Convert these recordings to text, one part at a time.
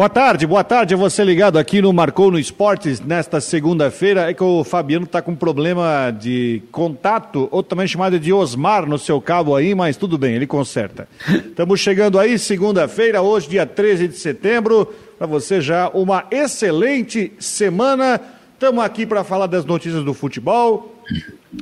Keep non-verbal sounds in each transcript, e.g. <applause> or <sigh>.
Boa tarde, boa tarde. Você ligado aqui no Marcou no Esportes nesta segunda-feira. É que o Fabiano está com problema de contato, ou também chamado de Osmar no seu cabo aí, mas tudo bem, ele conserta. <laughs> Estamos chegando aí, segunda-feira, hoje, dia 13 de setembro. Para você já uma excelente semana. Estamos aqui para falar das notícias do futebol.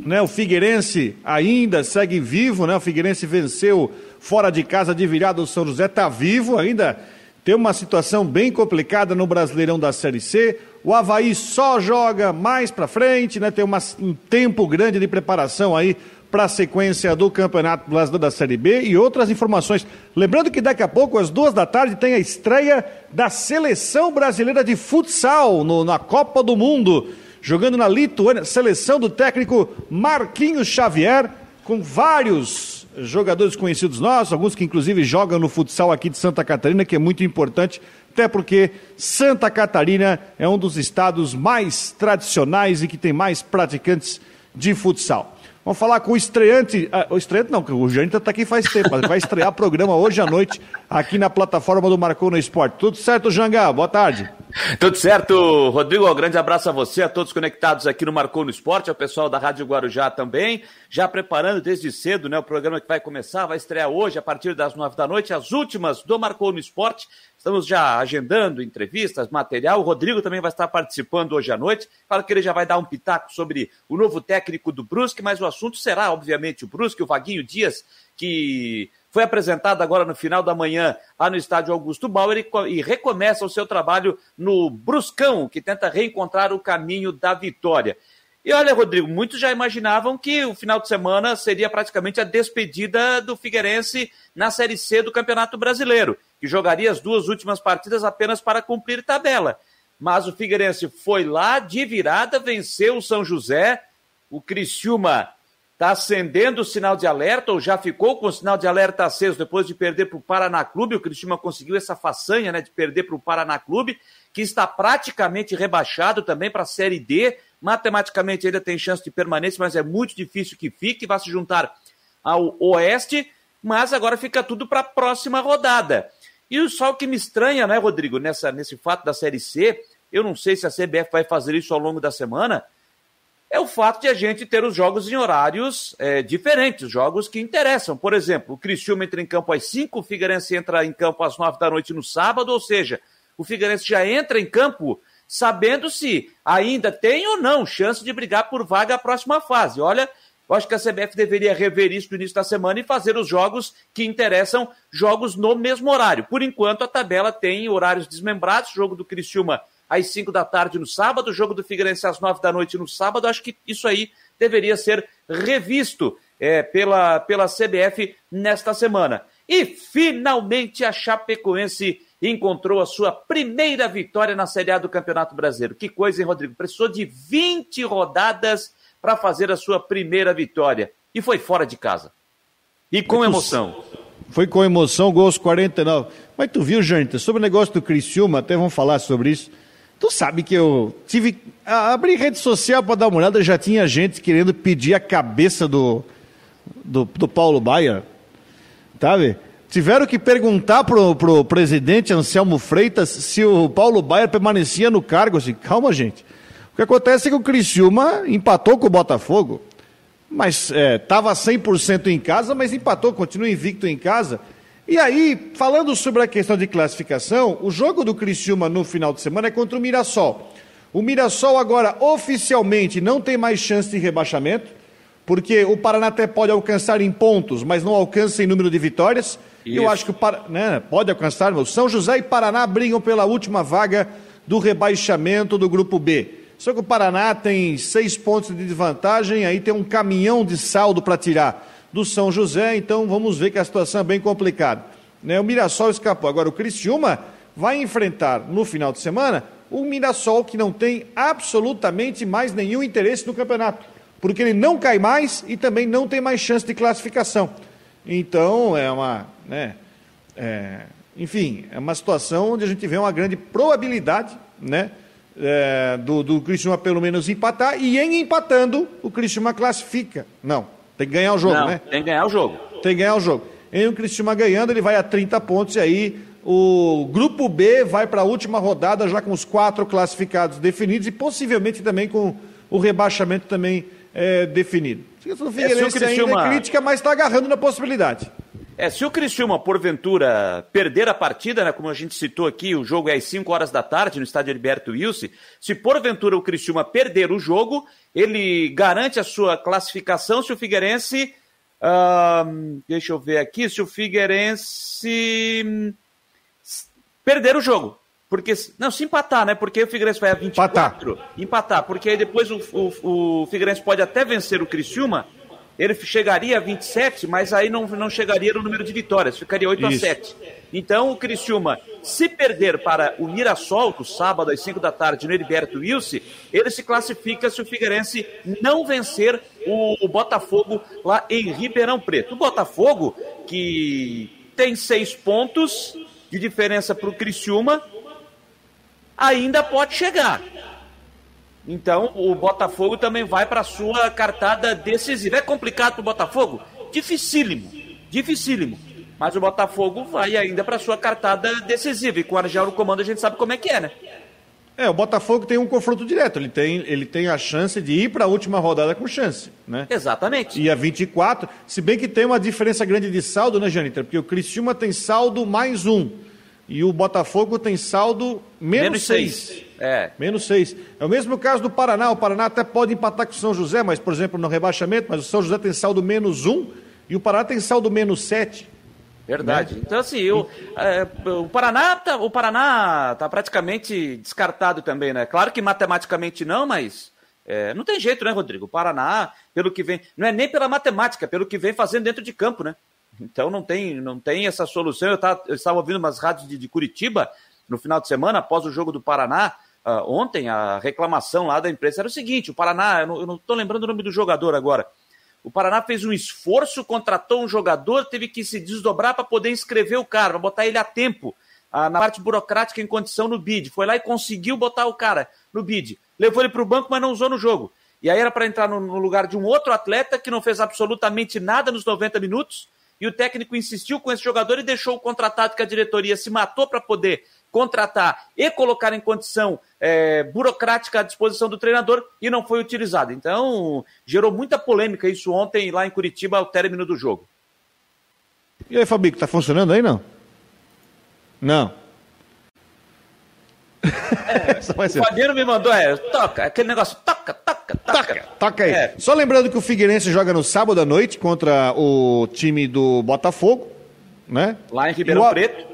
Né, o Figueirense ainda segue vivo, né? O Figueirense venceu fora de casa de virada o São José, está vivo ainda tem uma situação bem complicada no Brasileirão da Série C. O Havaí só joga mais para frente, né? Tem uma, um tempo grande de preparação aí para a sequência do Campeonato Brasileiro da Série B e outras informações. Lembrando que daqui a pouco, às duas da tarde, tem a estreia da Seleção Brasileira de Futsal no, na Copa do Mundo, jogando na Lituânia. Seleção do técnico Marquinhos Xavier, com vários jogadores conhecidos nossos, alguns que inclusive jogam no futsal aqui de Santa Catarina, que é muito importante, até porque Santa Catarina é um dos estados mais tradicionais e que tem mais praticantes de futsal. Vamos falar com o estreante. Ah, o estreante não, o Jânio está aqui faz tempo, mas vai estrear programa hoje à noite aqui na plataforma do Marcou no Esporte. Tudo certo, Jangá? Boa tarde. Tudo certo, Rodrigo. Um grande abraço a você, a todos conectados aqui no Marcou no Esporte, ao pessoal da Rádio Guarujá também. Já preparando desde cedo né, o programa que vai começar, vai estrear hoje a partir das nove da noite, as últimas do Marcou no Esporte. Estamos já agendando entrevistas, material. O Rodrigo também vai estar participando hoje à noite. Fala que ele já vai dar um pitaco sobre o novo técnico do Brusque, mas o assunto será, obviamente, o Brusque, o Vaguinho Dias, que foi apresentado agora no final da manhã lá no estádio Augusto Bauer e, recomeça o seu trabalho no Bruscão, que tenta reencontrar o caminho da vitória. E olha, Rodrigo, muitos já imaginavam que o final de semana seria praticamente a despedida do Figueirense na Série C do Campeonato Brasileiro, que jogaria as duas últimas partidas apenas para cumprir tabela. Mas o Figueirense foi lá de virada, venceu o São José, o Criciúma está acendendo o sinal de alerta, ou já ficou com o sinal de alerta aceso depois de perder para o Paraná Clube. O Criciúma conseguiu essa façanha né, de perder para o Paraná Clube, que está praticamente rebaixado também para a Série D matematicamente ainda tem chance de permanência, mas é muito difícil que fique, vai se juntar ao Oeste, mas agora fica tudo para a próxima rodada. E só o que me estranha, né, Rodrigo, nessa, nesse fato da Série C, eu não sei se a CBF vai fazer isso ao longo da semana, é o fato de a gente ter os jogos em horários é, diferentes, jogos que interessam. Por exemplo, o Criciúma entra em campo às 5, o Figueirense entra em campo às 9 da noite no sábado, ou seja, o Figueirense já entra em campo sabendo se ainda tem ou não chance de brigar por vaga à próxima fase. Olha, eu acho que a CBF deveria rever isso no início da semana e fazer os jogos que interessam, jogos no mesmo horário. Por enquanto, a tabela tem horários desmembrados, jogo do Criciúma às 5 da tarde no sábado, jogo do Figueirense às 9 da noite no sábado. Acho que isso aí deveria ser revisto é, pela, pela CBF nesta semana. E finalmente a Chapecoense encontrou a sua primeira vitória na Série A do Campeonato Brasileiro. Que coisa, hein, Rodrigo? Precisou de 20 rodadas para fazer a sua primeira vitória. E foi fora de casa. E com emoção. Foi com emoção, gols 49. Mas tu viu, gente, sobre o negócio do Criciúma, até vamos falar sobre isso. Tu sabe que eu tive. Abri rede social para dar uma olhada, já tinha gente querendo pedir a cabeça do, do, do Paulo Baia. Sabe? Tiveram que perguntar pro, pro presidente Anselmo Freitas se o Paulo Baier permanecia no cargo. Assim, calma, gente. O que acontece é que o Criciúma empatou com o Botafogo, mas estava é, 100% em casa, mas empatou, continua invicto em casa. E aí, falando sobre a questão de classificação, o jogo do Criciúma no final de semana é contra o Mirassol. O Mirassol agora oficialmente não tem mais chance de rebaixamento, porque o Paraná até pode alcançar em pontos, mas não alcança em número de vitórias. Isso. Eu acho que o Par... né, pode alcançar, mas São José e Paraná brigam pela última vaga do rebaixamento do grupo B. Só que o Paraná tem seis pontos de desvantagem, aí tem um caminhão de saldo para tirar do São José, então vamos ver que a situação é bem complicada. Né, o Mirassol escapou. Agora, o Criciúma vai enfrentar no final de semana o Mirassol que não tem absolutamente mais nenhum interesse no campeonato, porque ele não cai mais e também não tem mais chance de classificação. Então, é uma. Né, é, enfim, é uma situação onde a gente vê uma grande probabilidade né, é, do, do Criciúma pelo menos empatar, e em empatando, o Criciúma classifica. Não, tem que ganhar o jogo, Não, né? Tem que ganhar o jogo. Tem que ganhar o jogo. Em o Criciúma ganhando, ele vai a 30 pontos e aí o grupo B vai para a última rodada já com os quatro classificados definidos e possivelmente também com o rebaixamento também é, definido. A do Figueirense é, ainda é crítica, mas está agarrando na possibilidade. É, se o Criciúma, porventura, perder a partida, né, como a gente citou aqui, o jogo é às 5 horas da tarde no estádio Alberto Wilson, se porventura o Criciúma perder o jogo, ele garante a sua classificação se o Figueirense... Uh, deixa eu ver aqui, se o Figueirense perder o jogo. Porque, não, se empatar, né? Porque o Figueirense vai a 24. Empatar. Empatar, porque aí depois o, o, o Figueirense pode até vencer o Criciúma, ele chegaria a 27, mas aí não, não chegaria no número de vitórias, ficaria 8 Isso. a 7. Então o Criciúma, se perder para o Mirassol, no sábado às 5 da tarde no Heriberto Wilson, ele se classifica se o Figueirense não vencer o, o Botafogo lá em Ribeirão Preto. O Botafogo, que tem seis pontos de diferença para o Criciúma, ainda pode chegar. Então, o Botafogo também vai para a sua cartada decisiva. É complicado para o Botafogo? Dificílimo, dificílimo. Mas o Botafogo vai ainda para a sua cartada decisiva. E com o Argel no comando a gente sabe como é que é, né? É, o Botafogo tem um confronto direto. Ele tem, ele tem a chance de ir para a última rodada com chance, né? Exatamente. E a 24, se bem que tem uma diferença grande de saldo, né, Janita? Porque o Criciúma tem saldo mais um. E o Botafogo tem saldo menos, menos seis. seis. É. Menos seis. É o mesmo caso do Paraná. O Paraná até pode empatar com o São José, mas, por exemplo, no rebaixamento, mas o São José tem saldo menos um e o Paraná tem saldo menos sete. Verdade. Né? Então, assim, eu, é, o Paraná tá, o Paraná tá praticamente descartado também, né? Claro que matematicamente não, mas é, não tem jeito, né, Rodrigo? O Paraná, pelo que vem, não é nem pela matemática, pelo que vem fazendo dentro de campo, né? Então não tem, não tem essa solução. Eu, tava, eu estava ouvindo umas rádios de, de, Curitiba no final de semana, após o jogo do Paraná. Uh, ontem, a reclamação lá da imprensa era o seguinte: o Paraná, eu não estou lembrando o nome do jogador agora. O Paraná fez um esforço, contratou um jogador, teve que se desdobrar para poder inscrever o cara, para botar ele a tempo uh, na parte burocrática em condição no bid. Foi lá e conseguiu botar o cara no bid. Levou ele para o banco, mas não usou no jogo. E aí era para entrar no, no lugar de um outro atleta que não fez absolutamente nada nos 90 minutos e o técnico insistiu com esse jogador e deixou o contratado que a diretoria se matou para poder contratar e colocar em condição é, burocrática à disposição do treinador e não foi utilizado. Então, gerou muita polêmica isso ontem lá em Curitiba ao término do jogo. E aí, Fabico, tá funcionando aí não? Não. É, o Fabiano me mandou, é, toca, aquele negócio, toca, toca, toca. Toca, toca aí. É. Só lembrando que o Figueirense joga no sábado à noite contra o time do Botafogo, né? Lá em Ribeirão o, Preto.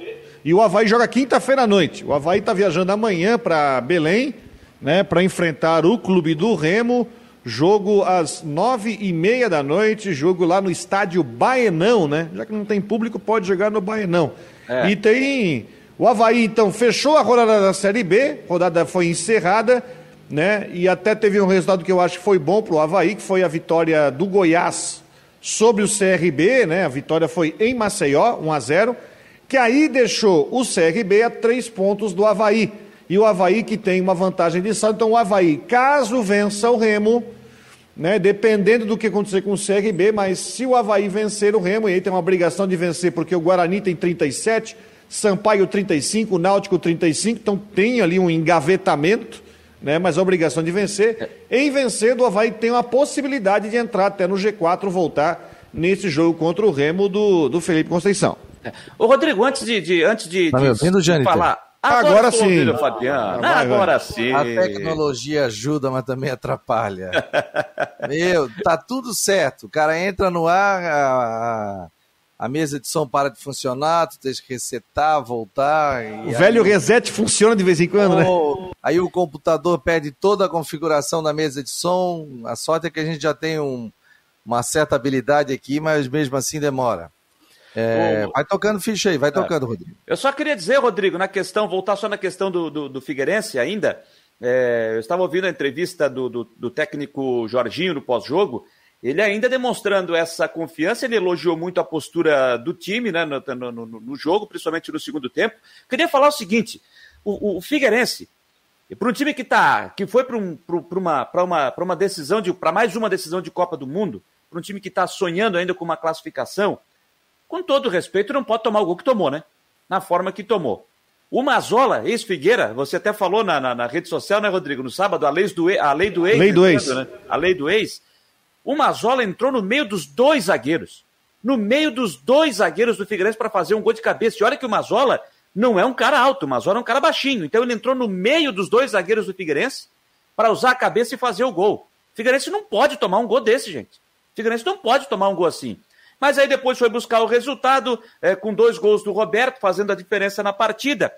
E o Havaí joga quinta-feira à noite. O Havaí está viajando amanhã para Belém, né? Para enfrentar o Clube do Remo. Jogo às nove e meia da noite, jogo lá no estádio Baenão, né? Já que não tem público, pode jogar no Baenão. É. E tem o Havaí, então, fechou a rodada da Série B, a rodada foi encerrada, né? E até teve um resultado que eu acho que foi bom para o Havaí, que foi a vitória do Goiás sobre o CRB, né? A vitória foi em Maceió, 1 a 0 que aí deixou o CRB a três pontos do Havaí. E o Havaí que tem uma vantagem de saldo, então o Havaí, caso vença o Remo, né, dependendo do que acontecer com o CRB, mas se o Havaí vencer o Remo, e aí tem uma obrigação de vencer, porque o Guarani tem 37, Sampaio 35, Náutico 35, então tem ali um engavetamento, né, mas a obrigação de vencer. Em vencer, o Havaí tem uma possibilidade de entrar até no G4, voltar nesse jogo contra o Remo do, do Felipe Conceição. É. Ô, Rodrigo, antes de, de antes de, tá de, de falar. Agora, agora sim. Ouvindo, Fabiano. Vai, agora vai. sim. A tecnologia ajuda, mas também atrapalha. <laughs> Meu, tá tudo certo. O cara entra no ar, a, a mesa de som para de funcionar, tu tens que resetar, voltar. o aí... velho reset funciona de vez em quando, oh, né? Aí o computador perde toda a configuração da mesa de som. A sorte é que a gente já tem um, uma certa habilidade aqui, mas mesmo assim demora. É, vai tocando ficha aí, vai é. tocando, Rodrigo. Eu só queria dizer, Rodrigo, na questão, voltar só na questão do, do, do Figueirense ainda. É, eu estava ouvindo a entrevista do, do, do técnico Jorginho no pós-jogo ele ainda demonstrando essa confiança, ele elogiou muito a postura do time né, no, no, no jogo, principalmente no segundo tempo. Queria falar o seguinte: o, o Figueirense, para um time que tá, que foi para um, uma, uma, uma decisão de para mais uma decisão de Copa do Mundo, para um time que está sonhando ainda com uma classificação, com todo respeito, não pode tomar o gol que tomou, né? na forma que tomou. O Mazola, ex-Figueira, você até falou na, na, na, rede social, né, Rodrigo? No sábado, a lei do, a lei do ex. Lei do ex. Né? A lei do ex. O Mazola entrou no meio dos dois zagueiros. No meio dos dois zagueiros do Figueirense para fazer um gol de cabeça. E olha que o Mazola não é um cara alto, o Mazola é um cara baixinho. Então ele entrou no meio dos dois zagueiros do Figueirense para usar a cabeça e fazer o gol. Figueirense não pode tomar um gol desse, gente. Figueirense não pode tomar um gol assim. Mas aí depois foi buscar o resultado é, com dois gols do Roberto, fazendo a diferença na partida.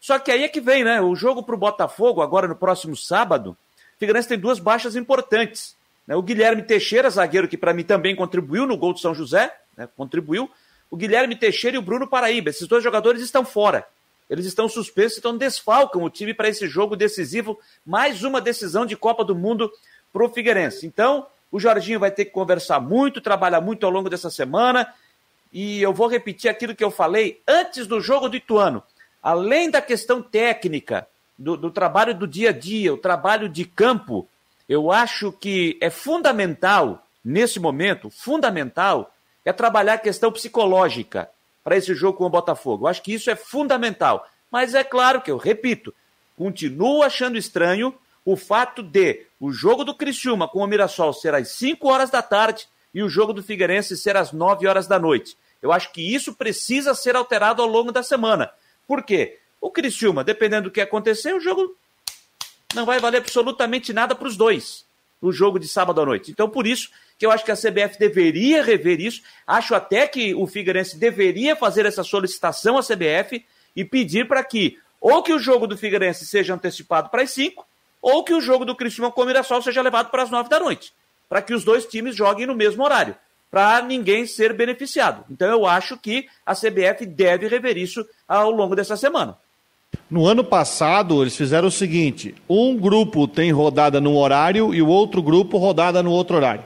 Só que aí é que vem, né? O jogo para o Botafogo, agora no próximo sábado, o Figueirense tem duas baixas importantes. Né? O Guilherme Teixeira, zagueiro que para mim também contribuiu no gol do São José, né? contribuiu. O Guilherme Teixeira e o Bruno Paraíba. Esses dois jogadores estão fora. Eles estão suspensos, então desfalcam o time para esse jogo decisivo. Mais uma decisão de Copa do Mundo para o Figueirense. Então, o Jorginho vai ter que conversar muito, trabalhar muito ao longo dessa semana. E eu vou repetir aquilo que eu falei antes do jogo do Ituano. Além da questão técnica, do, do trabalho do dia a dia, o trabalho de campo, eu acho que é fundamental, nesse momento, fundamental, é trabalhar a questão psicológica para esse jogo com o Botafogo. Eu acho que isso é fundamental. Mas é claro que eu repito, continuo achando estranho o fato de o jogo do Criciúma com o Mirassol ser às 5 horas da tarde e o jogo do Figueirense ser às 9 horas da noite. Eu acho que isso precisa ser alterado ao longo da semana. Por quê? O Criciúma, dependendo do que acontecer, o jogo não vai valer absolutamente nada para os dois no jogo de sábado à noite. Então, por isso que eu acho que a CBF deveria rever isso. Acho até que o Figueirense deveria fazer essa solicitação à CBF e pedir para que ou que o jogo do Figueirense seja antecipado para as 5 ou que o jogo do Criciúma com o Mirassol seja levado para as nove da noite, para que os dois times joguem no mesmo horário, para ninguém ser beneficiado. Então eu acho que a CBF deve rever isso ao longo dessa semana. No ano passado, eles fizeram o seguinte: um grupo tem rodada num horário e o outro grupo rodada no outro horário.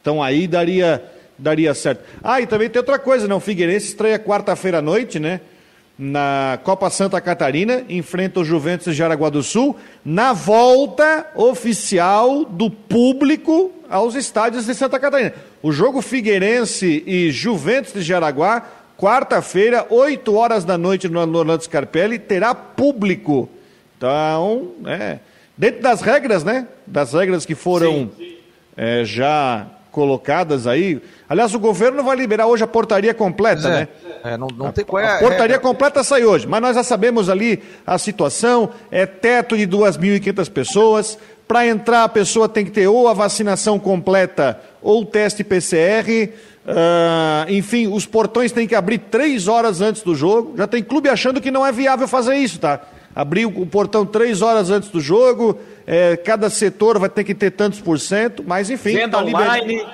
Então aí daria, daria certo. Ah, e também tem outra coisa, né? O Figueirense estreia quarta-feira à noite, né? na Copa Santa Catarina, enfrenta o Juventus de Jaraguá do Sul, na volta oficial do público aos estádios de Santa Catarina. O jogo Figueirense e Juventus de Jaraguá, quarta-feira, 8 horas da noite no Orlando Scarpelli, terá público. Então, é, dentro das regras, né? Das regras que foram é, já colocadas aí. Aliás, o governo vai liberar hoje a portaria completa, é, né? É, não, não tem qual é, a portaria completa sai hoje, mas nós já sabemos ali a situação, é teto de 2.500 pessoas, para entrar a pessoa tem que ter ou a vacinação completa ou o teste PCR, uh, enfim, os portões têm que abrir três horas antes do jogo, já tem clube achando que não é viável fazer isso, tá? Abrir o portão três horas antes do jogo, é, cada setor vai ter que ter tantos por cento, mas enfim. Venda tá online.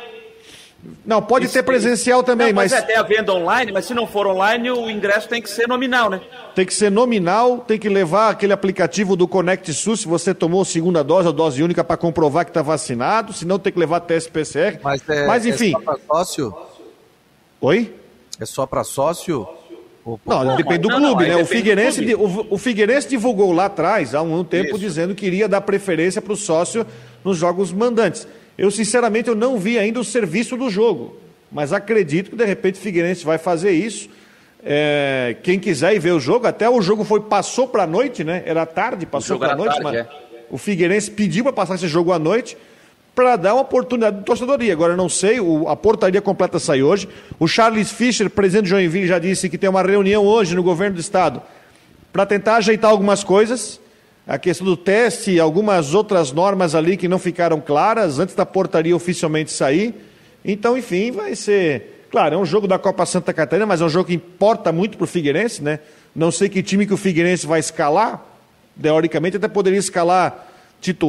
Não, pode Isso, ter presencial também, não, mas. Mas até a venda online, mas se não for online, o ingresso tem que ser nominal, né? Tem que ser nominal, tem que levar aquele aplicativo do Connect SUS se você tomou segunda dose ou dose única para comprovar que está vacinado, senão tem que levar teste PCR. Mas, é, mas enfim. É só para sócio? Oi? É só para sócio? Não, não, depende do não, clube, não, né? O Figueirense, clube. o, o, Figueirense divulgou lá atrás, há um tempo, Isso. dizendo que iria dar preferência para o sócio nos jogos mandantes. Eu, sinceramente, eu não vi ainda o serviço do jogo, mas acredito que, de repente, o Figueirense vai fazer isso. É, quem quiser ir ver o jogo, até o jogo foi passou para a noite, né? Era tarde, passou para a noite, tarde, mas é. o Figueirense pediu para passar esse jogo à noite para dar uma oportunidade de torcedoria. Agora, eu não sei, o, a portaria completa sai hoje. O Charles Fischer, presidente de Joinville, já disse que tem uma reunião hoje no governo do estado para tentar ajeitar algumas coisas. A questão do teste algumas outras normas ali que não ficaram claras antes da portaria oficialmente sair. Então, enfim, vai ser. Claro, é um jogo da Copa Santa Catarina, mas é um jogo que importa muito para o Figueirense, né? Não sei que time que o Figueirense vai escalar. Teoricamente, até poderia escalar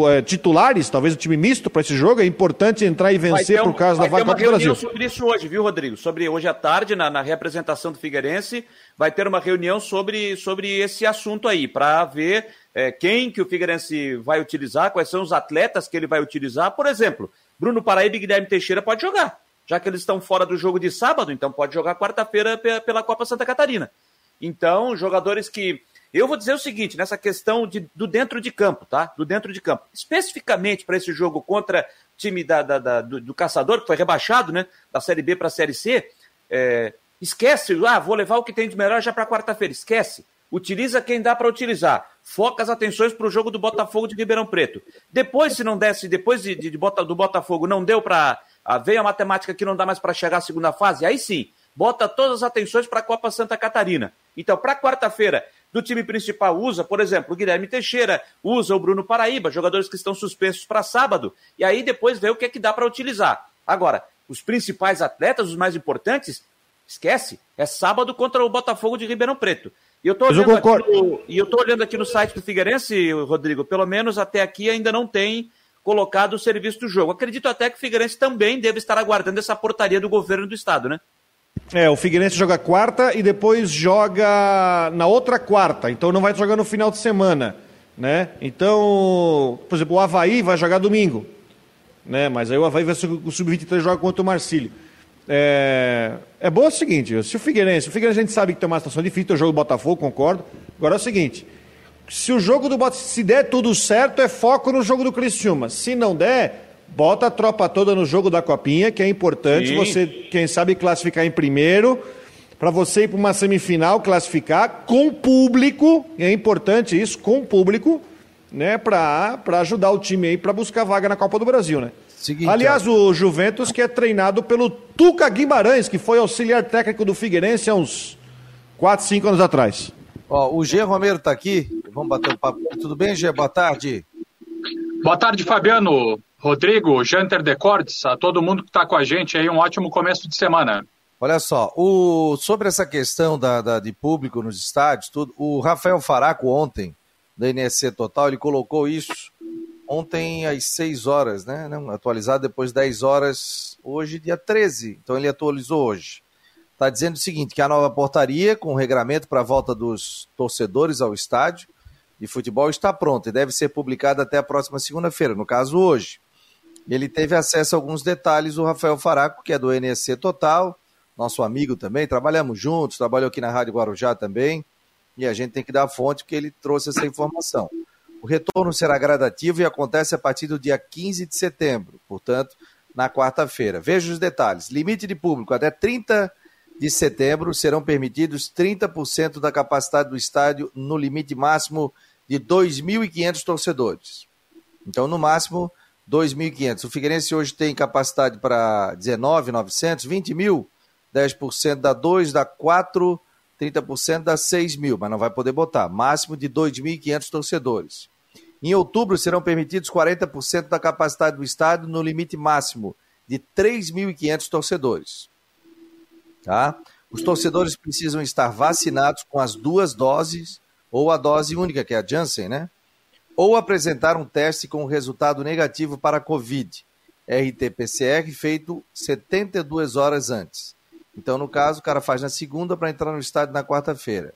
é, titulares, talvez o time misto para esse jogo. É importante entrar e vencer um, por causa da vaga do Brasil. sobre isso hoje, viu, Rodrigo? Sobre hoje à tarde, na, na representação do Figueirense, vai ter uma reunião sobre, sobre esse assunto aí, para ver é, quem que o Figueirense vai utilizar, quais são os atletas que ele vai utilizar. Por exemplo, Bruno Paraíba e Guilherme Teixeira pode jogar, já que eles estão fora do jogo de sábado, então pode jogar quarta-feira pela Copa Santa Catarina. Então, jogadores que eu vou dizer o seguinte, nessa questão de, do dentro de campo, tá? Do dentro de campo. Especificamente para esse jogo contra o time da, da, da do, do, Caçador, que foi rebaixado, né? Da Série B para a Série C. É, Esquece, ah, vou levar o que tem de melhor já para quarta-feira. Esquece. Utiliza quem dá para utilizar. Foca as atenções para o jogo do Botafogo de Ribeirão Preto. Depois, se não desse, depois de, de, de do Botafogo, não deu para. Ah, veio a matemática que não dá mais para chegar à segunda fase, aí sim, bota todas as atenções para a Copa Santa Catarina. Então, para quarta-feira, do time principal usa, por exemplo, o Guilherme Teixeira, usa o Bruno Paraíba, jogadores que estão suspensos para sábado, e aí depois vê o que é que dá para utilizar. Agora, os principais atletas, os mais importantes, esquece, é sábado contra o Botafogo de Ribeirão Preto. E eu e tô olhando aqui no site do Figueirense, Rodrigo, pelo menos até aqui ainda não tem colocado o serviço do jogo. Acredito até que o Figueirense também deve estar aguardando essa portaria do governo do estado, né? É, o Figueirense joga quarta e depois joga na outra quarta, então não vai jogar no final de semana, né? Então, por exemplo, o Havaí vai jogar domingo, né? Mas aí o Havaí vai o sub-23 joga contra o Marcílio. É, é bom o seguinte, se o Figueirense, o Figueirense a gente sabe que tem uma situação difícil, tem o jogo do Botafogo, concordo. Agora é o seguinte, se o jogo do Botafogo, se der tudo certo, é foco no jogo do Criciúma. Se não der, Bota a tropa toda no jogo da copinha, que é importante. Sim. Você, quem sabe, classificar em primeiro. Para você ir para uma semifinal, classificar com público. É importante isso, com público, né? Para ajudar o time aí para buscar vaga na Copa do Brasil, né? Seguinte, Aliás, ó. o Juventus, que é treinado pelo Tuca Guimarães, que foi auxiliar técnico do Figueirense há uns 4, 5 anos atrás. Ó, o Gê Romero está aqui. Vamos bater um papo. Tudo bem, Gê? Boa tarde. Boa tarde, Fabiano. Rodrigo, Janter Decordes, a todo mundo que está com a gente aí, um ótimo começo de semana. Olha só, o, sobre essa questão da, da, de público nos estádios, tudo, o Rafael Faraco ontem, da NSC Total, ele colocou isso ontem às 6 horas, né? Não, atualizado depois 10 horas, hoje dia 13, então ele atualizou hoje. Está dizendo o seguinte, que a nova portaria com o regramento para a volta dos torcedores ao estádio de futebol está pronta e deve ser publicada até a próxima segunda-feira, no caso hoje. Ele teve acesso a alguns detalhes, o Rafael Faraco, que é do NSC Total, nosso amigo também, trabalhamos juntos, trabalhou aqui na Rádio Guarujá também, e a gente tem que dar a fonte porque ele trouxe essa informação. O retorno será gradativo e acontece a partir do dia 15 de setembro, portanto, na quarta-feira. Veja os detalhes. Limite de público até 30 de setembro serão permitidos 30% da capacidade do estádio no limite máximo de 2.500 torcedores. Então, no máximo, 2.500. O Figueirense hoje tem capacidade para 19.900, 20 mil, 10% dá 2, dá 4, 30% dá 6 mil, mas não vai poder botar. Máximo de 2.500 torcedores. Em outubro serão permitidos 40% da capacidade do estádio no limite máximo de 3.500 torcedores. Tá? Os torcedores precisam estar vacinados com as duas doses ou a dose única, que é a Janssen, né? Ou apresentar um teste com resultado negativo para Covid, RT-PCR, feito 72 horas antes. Então, no caso, o cara faz na segunda para entrar no estádio na quarta-feira.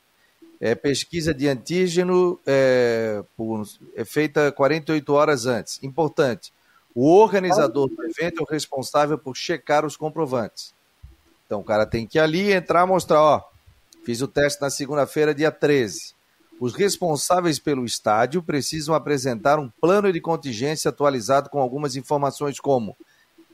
É, pesquisa de antígeno é, por, é feita 48 horas antes. Importante, o organizador do evento é o responsável por checar os comprovantes. Então, o cara tem que ir ali entrar mostrar, ó, fiz o teste na segunda-feira, dia 13. Os responsáveis pelo estádio precisam apresentar um plano de contingência atualizado com algumas informações como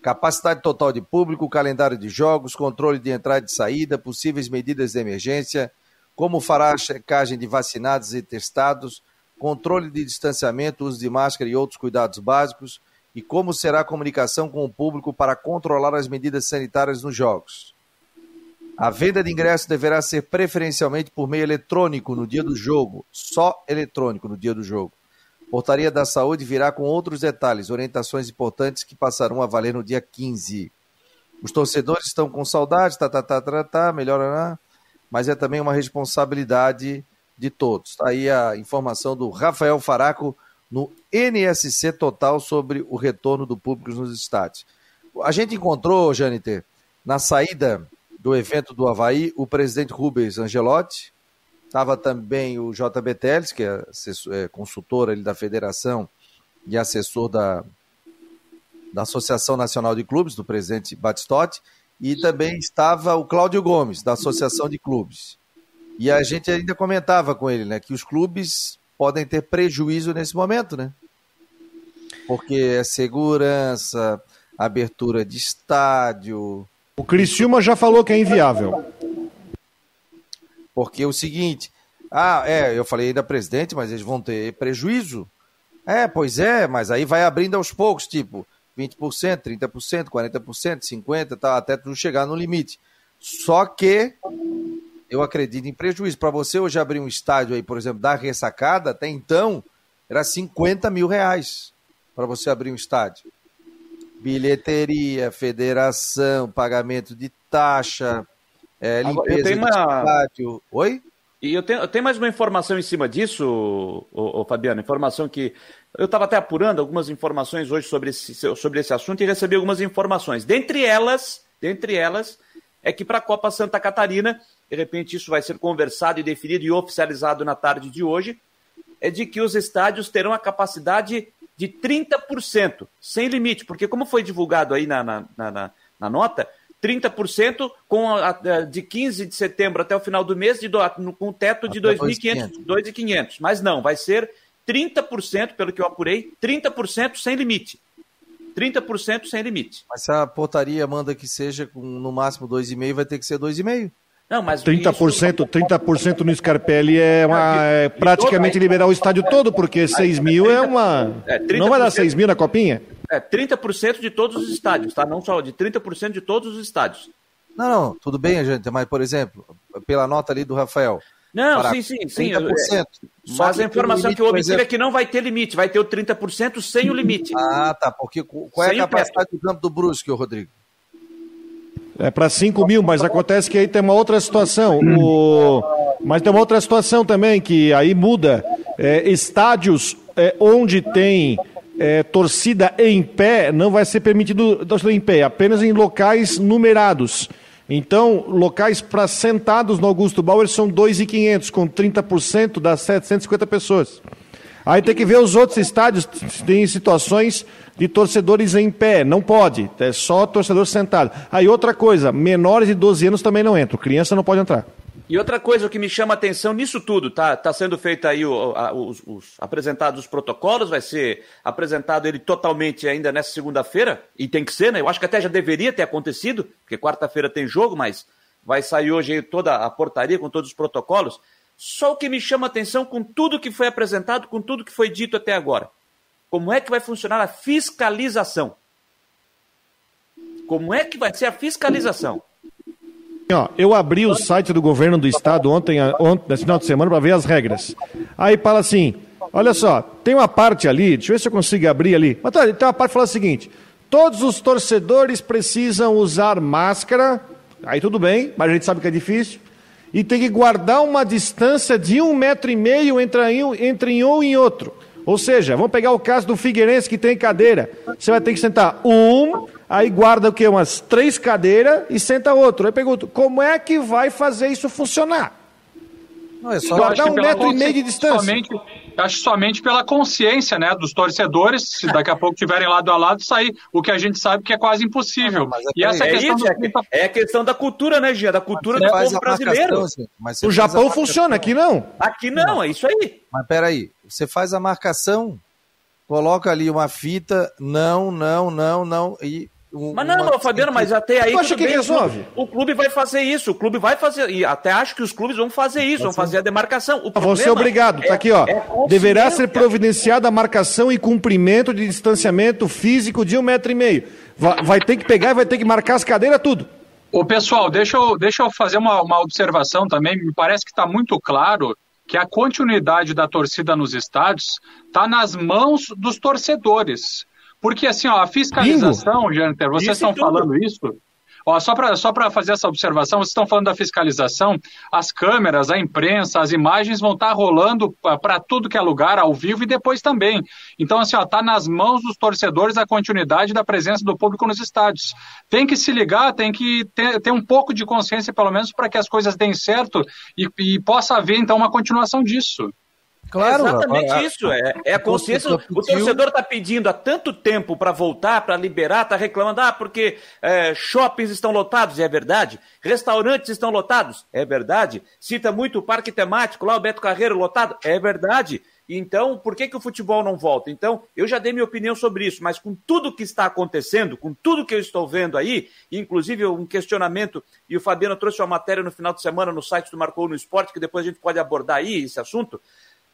capacidade total de público, calendário de jogos, controle de entrada e saída, possíveis medidas de emergência, como fará a checagem de vacinados e testados, controle de distanciamento, uso de máscara e outros cuidados básicos, e como será a comunicação com o público para controlar as medidas sanitárias nos jogos. A venda de ingressos deverá ser preferencialmente por meio eletrônico no dia do jogo, só eletrônico no dia do jogo. Portaria da Saúde virá com outros detalhes, orientações importantes que passarão a valer no dia 15. Os torcedores estão com saudade, tá, tá, tá, tá, tá, melhorará, mas é também uma responsabilidade de todos. Está aí a informação do Rafael Faraco no NSC Total sobre o retorno do público nos estádios. A gente encontrou, Janiter, na saída do evento do Havaí, o presidente Rubens Angelotti, estava também o JB Teles, que é, assessor, é consultor ali da federação e assessor da, da Associação Nacional de Clubes, do presidente Batistotti, e também estava o Cláudio Gomes, da Associação de Clubes. E a gente ainda comentava com ele, né, que os clubes podem ter prejuízo nesse momento, né? Porque é segurança, abertura de estádio, o Criciúma já falou que é inviável. Porque é o seguinte, ah, é, eu falei ainda presidente, mas eles vão ter prejuízo. É, pois é, mas aí vai abrindo aos poucos, tipo 20%, 30%, 40%, 50%, tá, até tu chegar no limite. Só que eu acredito em prejuízo. Para você hoje abrir um estádio aí, por exemplo, da ressacada, até então, era 50 mil reais para você abrir um estádio. Bilheteria, federação, pagamento de taxa, é, limpeza tenho uma... estádio. Oi? E eu tenho, eu tenho mais uma informação em cima disso, ô, ô, Fabiano, informação que eu estava até apurando algumas informações hoje sobre esse, sobre esse assunto e recebi algumas informações. Dentre elas, dentre elas, é que para a Copa Santa Catarina, de repente isso vai ser conversado e definido e oficializado na tarde de hoje, é de que os estádios terão a capacidade de 30%, sem limite, porque como foi divulgado aí na, na, na, na nota, 30% com a, a, de 15 de setembro até o final do mês, de, com um teto de 2.500, 2.500. Mas não, vai ser 30%, pelo que eu apurei, 30% sem limite. 30% sem limite. Mas se a portaria manda que seja com no máximo 2,5, vai ter que ser 2,5. Não, mas 30%, isso... 30% no Scarpelli é, uma, é praticamente liberar o estádio todo, porque 6 mil é uma. É, não vai dar 6 mil na copinha? É, 30% de todos os estádios, tá? Não só de 30% de todos os estádios. Não, não, tudo bem, gente, mas, por exemplo, pela nota ali do Rafael. Não, sim, sim, sim. 30%. Mas a informação limite, que eu obtive é que não vai ter limite, vai ter o 30% sem o limite. Ah, tá. Porque qual é sem a capacidade do campo do Brusque, Rodrigo? É para 5 mil, mas acontece que aí tem uma outra situação. O... Mas tem uma outra situação também que aí muda. É, estádios é, onde tem é, torcida em pé, não vai ser permitido torcida em pé, apenas em locais numerados. Então, locais para sentados no Augusto Bauer são 2.500, com 30% das 750 pessoas. Aí tem que ver os outros estádios, tem situações de torcedores em pé, não pode, é só torcedor sentado. Aí outra coisa, menores de 12 anos também não entram, criança não pode entrar. E outra coisa que me chama a atenção nisso tudo, tá, tá sendo feito aí o, a, os, os, apresentados os protocolos, vai ser apresentado ele totalmente ainda nessa segunda-feira, e tem que ser, né? Eu acho que até já deveria ter acontecido, porque quarta-feira tem jogo, mas vai sair hoje toda a portaria com todos os protocolos. Só o que me chama a atenção com tudo que foi apresentado, com tudo que foi dito até agora. Como é que vai funcionar a fiscalização? Como é que vai ser a fiscalização? Eu abri o site do governo do estado ontem, ontem nesse final de semana, para ver as regras. Aí fala assim: olha só, tem uma parte ali, deixa eu ver se eu consigo abrir ali. Mas tá, tem uma parte que fala o seguinte: todos os torcedores precisam usar máscara. Aí tudo bem, mas a gente sabe que é difícil e tem que guardar uma distância de um metro e meio entre um, entre um e outro. Ou seja, vamos pegar o caso do Figueirense que tem cadeira. Você vai ter que sentar um, aí guarda o quê? Umas três cadeiras e senta outro. Aí pergunto, como é que vai fazer isso funcionar? Não, é só guardar um metro e meio de distância. Somente, acho somente pela consciência né, dos torcedores, se daqui a pouco tiverem lado a lado, sair o que a gente sabe que é quase impossível. Não, é e essa é questão isso, do... é, é, a questão da cultura, né, Gia? Da cultura do povo brasileiro. o Japão funciona, aqui não. Aqui não, não, é isso aí. Mas peraí, você faz a marcação, coloca ali uma fita, não, não, não, não, e um, mas não, uma... Fabiano, mas até aí. acha que resolve? O clube vai fazer isso, o clube vai fazer. E até acho que os clubes vão fazer isso, vão fazer a demarcação. O vão ser obrigados, é, tá aqui, ó. É Deverá ser providenciada a marcação e cumprimento de distanciamento físico de um metro e meio. Vai, vai ter que pegar e vai ter que marcar as cadeiras, tudo. Ô, pessoal, deixa eu, deixa eu fazer uma, uma observação também. Me parece que está muito claro que a continuidade da torcida nos estádios está nas mãos dos torcedores. Porque, assim, ó, a fiscalização, Jâniter, vocês estão falando isso. Ó, só para só fazer essa observação, vocês estão falando da fiscalização, as câmeras, a imprensa, as imagens vão estar tá rolando para tudo que é lugar, ao vivo e depois também. Então, assim, está nas mãos dos torcedores a continuidade da presença do público nos estádios. Tem que se ligar, tem que ter, ter um pouco de consciência, pelo menos, para que as coisas deem certo e, e possa haver, então, uma continuação disso. Claro, é exatamente a, isso. É, é a consciência. O torcedor está pedindo há tanto tempo para voltar, para liberar, está reclamando, ah, porque é, shoppings estão lotados, é verdade. Restaurantes estão lotados, é verdade. Cita muito o parque temático, lá o Beto Carreiro lotado, é verdade. Então, por que, que o futebol não volta? Então, eu já dei minha opinião sobre isso, mas com tudo que está acontecendo, com tudo que eu estou vendo aí, inclusive um questionamento, e o Fabiano trouxe uma matéria no final de semana no site do Marcou no Esporte, que depois a gente pode abordar aí esse assunto.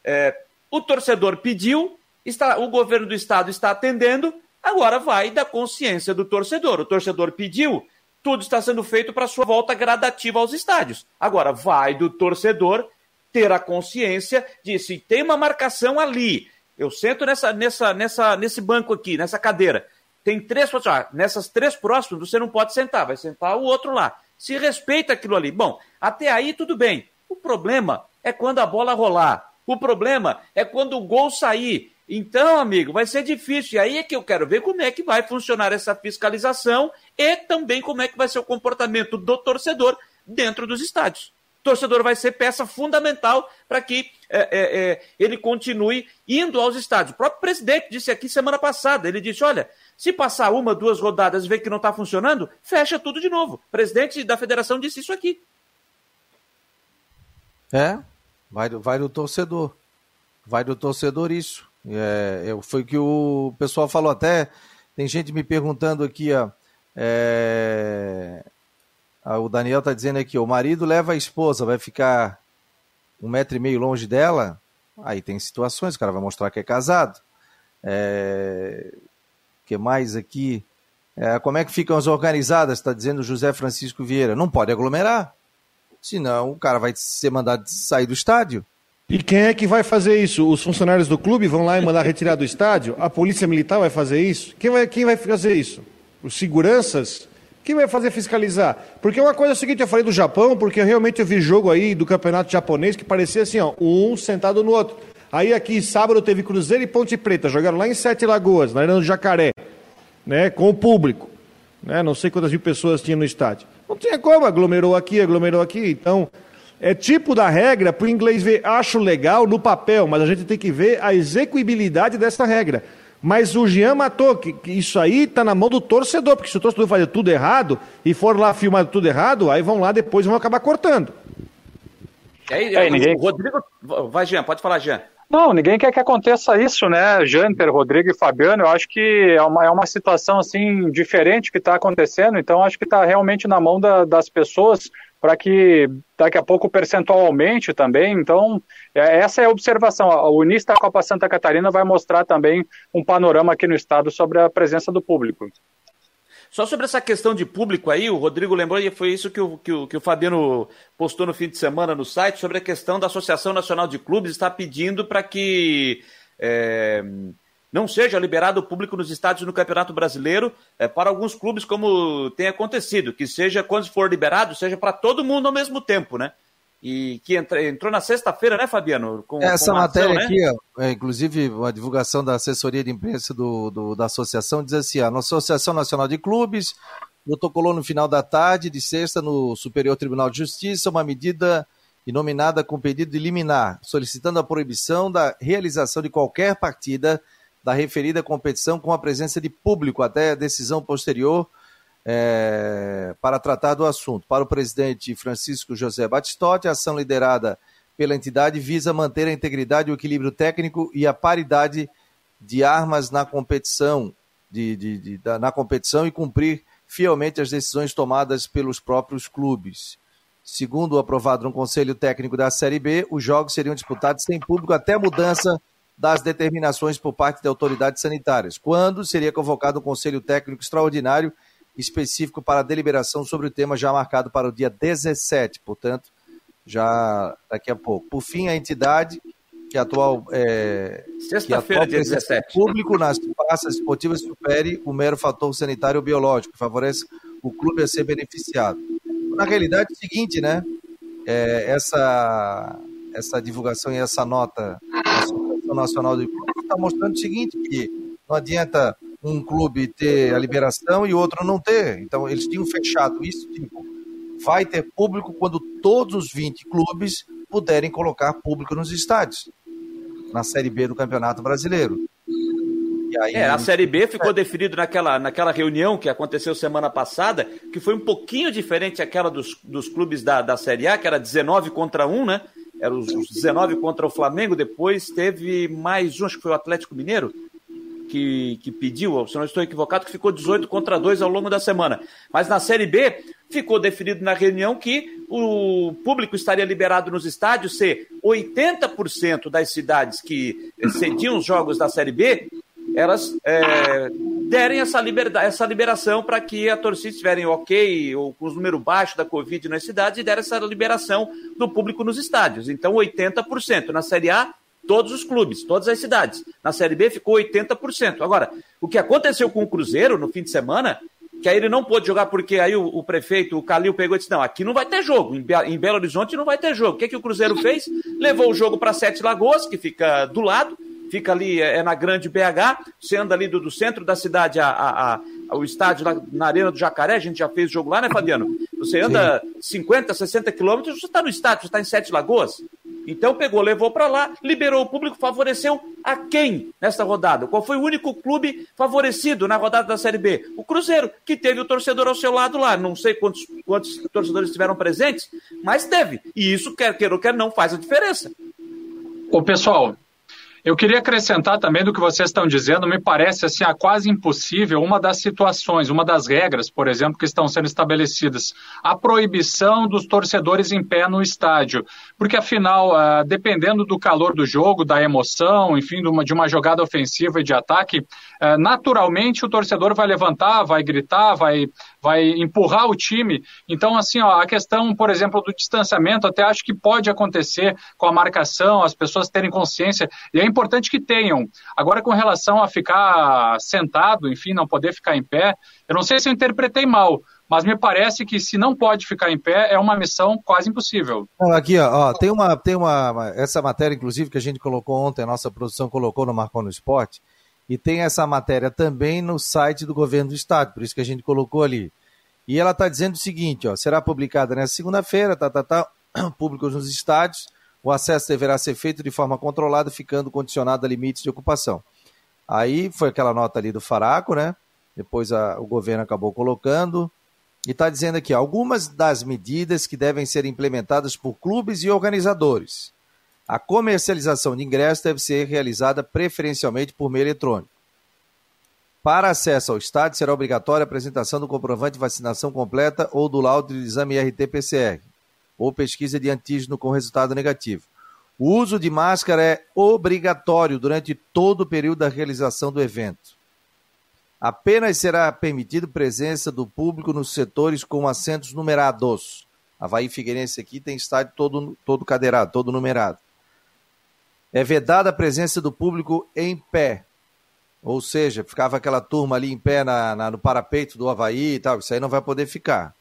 É, o torcedor pediu, está, o governo do estado está atendendo, agora vai da consciência do torcedor. O torcedor pediu, tudo está sendo feito para sua volta gradativa aos estádios. Agora, vai do torcedor ter a consciência de se tem uma marcação ali, eu sento nessa, nessa, nessa, nesse banco aqui, nessa cadeira, tem três ah, nessas três próximas você não pode sentar, vai sentar o outro lá. Se respeita aquilo ali. Bom, até aí tudo bem. O problema é quando a bola rolar. O problema é quando o gol sair. Então, amigo, vai ser difícil. E aí é que eu quero ver como é que vai funcionar essa fiscalização e também como é que vai ser o comportamento do torcedor dentro dos estádios. O torcedor vai ser peça fundamental para que é, é, é, ele continue indo aos estádios. O próprio presidente disse aqui semana passada: ele disse, olha, se passar uma, duas rodadas e ver que não está funcionando, fecha tudo de novo. O presidente da federação disse isso aqui. É, vai do, vai do torcedor. Vai do torcedor isso. É, é, foi que o pessoal falou até. Tem gente me perguntando aqui, ó. É, o Daniel está dizendo aqui, o marido leva a esposa, vai ficar um metro e meio longe dela. Aí tem situações, o cara vai mostrar que é casado. É, que mais aqui? É, como é que ficam as organizadas? Está dizendo José Francisco Vieira. Não pode aglomerar. Senão o cara vai ser mandado sair do estádio. E quem é que vai fazer isso? Os funcionários do clube vão lá e mandar retirar do estádio? A polícia militar vai fazer isso? Quem vai, quem vai fazer isso? Os seguranças? Quem vai fazer fiscalizar? Porque uma coisa é o seguinte, eu falei do Japão, porque realmente eu vi jogo aí do campeonato japonês que parecia assim, ó, um sentado no outro. Aí aqui sábado teve Cruzeiro e Ponte Preta, jogaram lá em Sete Lagoas, na Arena do Jacaré, né, com o público. Né, não sei quantas mil pessoas tinha no estádio. Não tinha como, aglomerou aqui, aglomerou aqui, então é tipo da regra para o inglês ver, acho legal no papel, mas a gente tem que ver a execuibilidade dessa regra. Mas o Jean matou, que, que isso aí está na mão do torcedor, porque se o torcedor fazer tudo errado e for lá filmar tudo errado, aí vão lá depois e vão acabar cortando. É, é, ninguém... Rodrigo, vai Jean, pode falar Jean. Não, ninguém quer que aconteça isso, né? Janter, Rodrigo e Fabiano, eu acho que é uma, é uma situação assim diferente que está acontecendo, então acho que está realmente na mão da, das pessoas para que daqui a pouco o percentual aumente também. Então, é, essa é a observação. O início da Copa Santa Catarina vai mostrar também um panorama aqui no estado sobre a presença do público. Só sobre essa questão de público aí, o Rodrigo lembrou, e foi isso que o, que o, que o Fabiano postou no fim de semana no site, sobre a questão da Associação Nacional de Clubes está pedindo para que. É, não seja liberado o público nos estádios no Campeonato Brasileiro é, para alguns clubes, como tem acontecido, que seja, quando for liberado, seja para todo mundo ao mesmo tempo, né? E que entra, entrou na sexta-feira, né, Fabiano? Com, Essa com matéria né? aqui, ó, é, inclusive uma divulgação da assessoria de imprensa do, do, da associação, diz assim: a Associação Nacional de Clubes protocolou no final da tarde de sexta no Superior Tribunal de Justiça uma medida inominada com pedido de liminar, solicitando a proibição da realização de qualquer partida da referida competição com a presença de público até a decisão posterior é, para tratar do assunto. Para o presidente Francisco José Batistotti, a ação liderada pela entidade visa manter a integridade, o equilíbrio técnico e a paridade de armas na competição, de, de, de, da, na competição e cumprir fielmente as decisões tomadas pelos próprios clubes. Segundo o aprovado no Conselho Técnico da Série B, os jogos seriam disputados sem público até mudança das determinações por parte de autoridades sanitárias, quando seria convocado um conselho técnico extraordinário específico para a deliberação sobre o tema já marcado para o dia 17, portanto, já daqui a pouco. Por fim, a entidade que atual é, sexta-feira, dia 17, público nas praças esportivas supere o mero fator sanitário biológico, que favorece o clube a ser beneficiado. Na realidade, é o seguinte, né? É, essa essa divulgação e essa nota Nacional de Clubes está mostrando o seguinte, que não adianta um clube ter a liberação e outro não ter. Então, eles tinham fechado isso, tipo, vai ter público quando todos os 20 clubes puderem colocar público nos estádios, na Série B do Campeonato Brasileiro. Aí... É, a Série B ficou é. definido naquela, naquela reunião que aconteceu semana passada, que foi um pouquinho diferente aquela dos, dos clubes da, da Série A, que era 19 contra 1, né? eram os 19 contra o Flamengo, depois teve mais um, acho que foi o Atlético Mineiro, que, que pediu, se não estou equivocado, que ficou 18 contra 2 ao longo da semana. Mas na Série B, ficou definido na reunião que o público estaria liberado nos estádios se 80% das cidades que cediam os jogos da Série B, elas é, derem essa, liberdade, essa liberação para que a torcida estiverem ok, ou com os números baixos da Covid nas cidades, e der essa liberação do público nos estádios. Então, 80%. Na Série A, todos os clubes, todas as cidades. Na Série B ficou 80%. Agora, o que aconteceu com o Cruzeiro no fim de semana, que aí ele não pôde jogar porque aí o, o prefeito, o Calil, pegou e disse: não, aqui não vai ter jogo, em, Be em Belo Horizonte não vai ter jogo. O que, que o Cruzeiro fez? Levou o jogo para Sete Lagoas, que fica do lado, fica ali, é, é na Grande BH, você anda ali do, do centro da cidade a, a, a, o estádio lá na Arena do Jacaré, a gente já fez jogo lá, né, Fabiano? Você anda Sim. 50, 60 quilômetros, você está no estádio, você está em Sete Lagoas. Então pegou, levou para lá, liberou o público, favoreceu a quem nesta rodada? Qual foi o único clube favorecido na rodada da Série B? O Cruzeiro, que teve o torcedor ao seu lado lá. Não sei quantos, quantos torcedores estiveram presentes, mas teve. E isso, quer queira ou quer não, faz a diferença. Ô, pessoal, eu queria acrescentar também do que vocês estão dizendo, me parece assim a quase impossível uma das situações, uma das regras, por exemplo, que estão sendo estabelecidas, a proibição dos torcedores em pé no estádio, porque afinal, uh, dependendo do calor do jogo, da emoção, enfim, de uma, jogada ofensiva e de ataque, uh, naturalmente o torcedor vai levantar, vai gritar, vai, vai empurrar o time. Então, assim, ó, a questão, por exemplo, do distanciamento, até acho que pode acontecer com a marcação, as pessoas terem consciência, e é importante que tenham. Agora, com relação a ficar sentado, enfim, não poder ficar em pé, eu não sei se eu interpretei mal, mas me parece que se não pode ficar em pé, é uma missão quase impossível. Aqui, ó, ó, tem, uma, tem uma. Essa matéria, inclusive, que a gente colocou ontem, a nossa produção colocou no Marcou no Esporte, e tem essa matéria também no site do governo do estado, por isso que a gente colocou ali. E ela está dizendo o seguinte, ó, será publicada nessa segunda-feira, tá, tá, tá, <clears throat> públicos nos estádios, o acesso deverá ser feito de forma controlada, ficando condicionado a limites de ocupação. Aí foi aquela nota ali do Faraco, né? Depois a, o governo acabou colocando. E está dizendo aqui, algumas das medidas que devem ser implementadas por clubes e organizadores. A comercialização de ingressos deve ser realizada preferencialmente por meio eletrônico. Para acesso ao estádio, será obrigatória a apresentação do comprovante de vacinação completa ou do laudo de exame RT-PCR, ou pesquisa de antígeno com resultado negativo. O uso de máscara é obrigatório durante todo o período da realização do evento. Apenas será permitido presença do público nos setores com assentos numerados. Havaí Figueirense aqui tem estádio todo, todo cadeirado, todo numerado. É vedada a presença do público em pé. Ou seja, ficava aquela turma ali em pé na, na, no parapeito do Havaí e tal. Isso aí não vai poder ficar.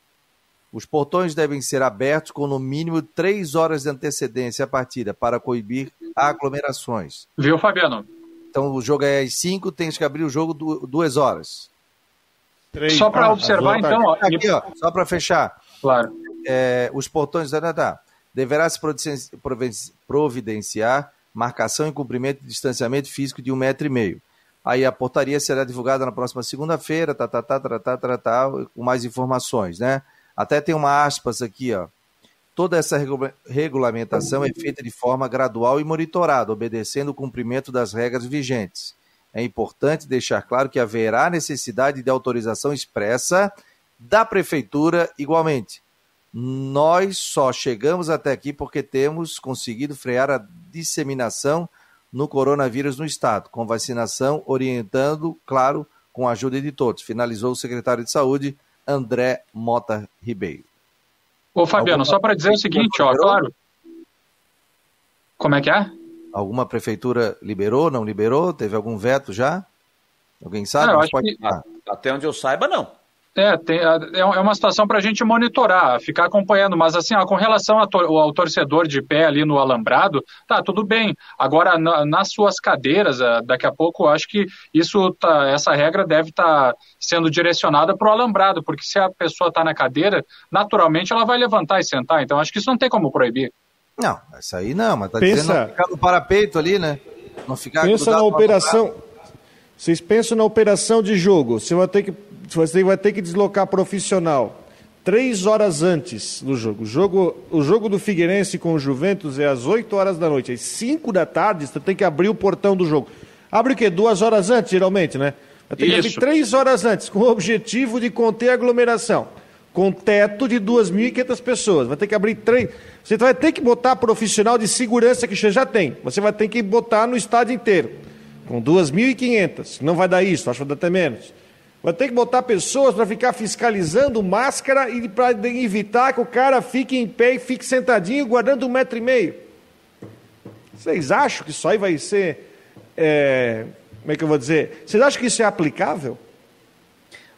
Os portões devem ser abertos com no mínimo três horas de antecedência à partida para coibir aglomerações. Viu, Fabiano? Então o jogo é às 5, tem que abrir o jogo duas horas. Três. Só para ah, observar, então. Ó, aqui, ó, só para fechar. Claro. É, os portões. Tá, tá. Deverá se providenciar marcação e cumprimento de distanciamento físico de um metro e meio. Aí a portaria será divulgada na próxima segunda-feira, tá, tá, tá, tá, tá, tá, tá, com mais informações, né? Até tem uma aspas aqui, ó. Toda essa regulamentação é feita de forma gradual e monitorada, obedecendo o cumprimento das regras vigentes. É importante deixar claro que haverá necessidade de autorização expressa da prefeitura igualmente. Nós só chegamos até aqui porque temos conseguido frear a disseminação no coronavírus no estado, com vacinação orientando, claro, com a ajuda de todos. Finalizou o secretário de Saúde, André Mota Ribeiro. Ô, Fabiano, Alguma só para dizer o seguinte, ó, claro. Como é que é? Alguma prefeitura liberou, não liberou? Teve algum veto já? Alguém sabe? Não, pode... que... Até onde eu saiba, não. É, tem, é, é uma situação para a gente monitorar, ficar acompanhando, mas assim, ó, com relação ao torcedor de pé ali no alambrado, tá, tudo bem. Agora, na, nas suas cadeiras, é, daqui a pouco, acho que isso tá, essa regra deve estar tá sendo direcionada para o alambrado, porque se a pessoa está na cadeira, naturalmente ela vai levantar e sentar, então acho que isso não tem como proibir. Não, isso aí não, mas tá Pensa... dizendo ficar no parapeito ali, né? Não ficar Pensa na operação. Vocês pensam na operação de jogo, você vai ter que você vai ter que deslocar profissional. três horas antes do jogo. O jogo, o jogo do Figueirense com o Juventus é às 8 horas da noite. Às 5 da tarde, você tem que abrir o portão do jogo. Abre o quê? Duas horas antes, geralmente, né? Tem que abrir três horas antes, com o objetivo de conter a aglomeração. Com teto de 2.500 pessoas. Vai ter que abrir três. Você vai ter que botar profissional de segurança que você já tem. Você vai ter que botar no estádio inteiro. Com 2.500. Não vai dar isso, acho que vai dar até menos. Vai ter que botar pessoas para ficar fiscalizando máscara e para evitar que o cara fique em pé e fique sentadinho guardando um metro e meio. Vocês acham que isso aí vai ser. É, como é que eu vou dizer? Vocês acham que isso é aplicável?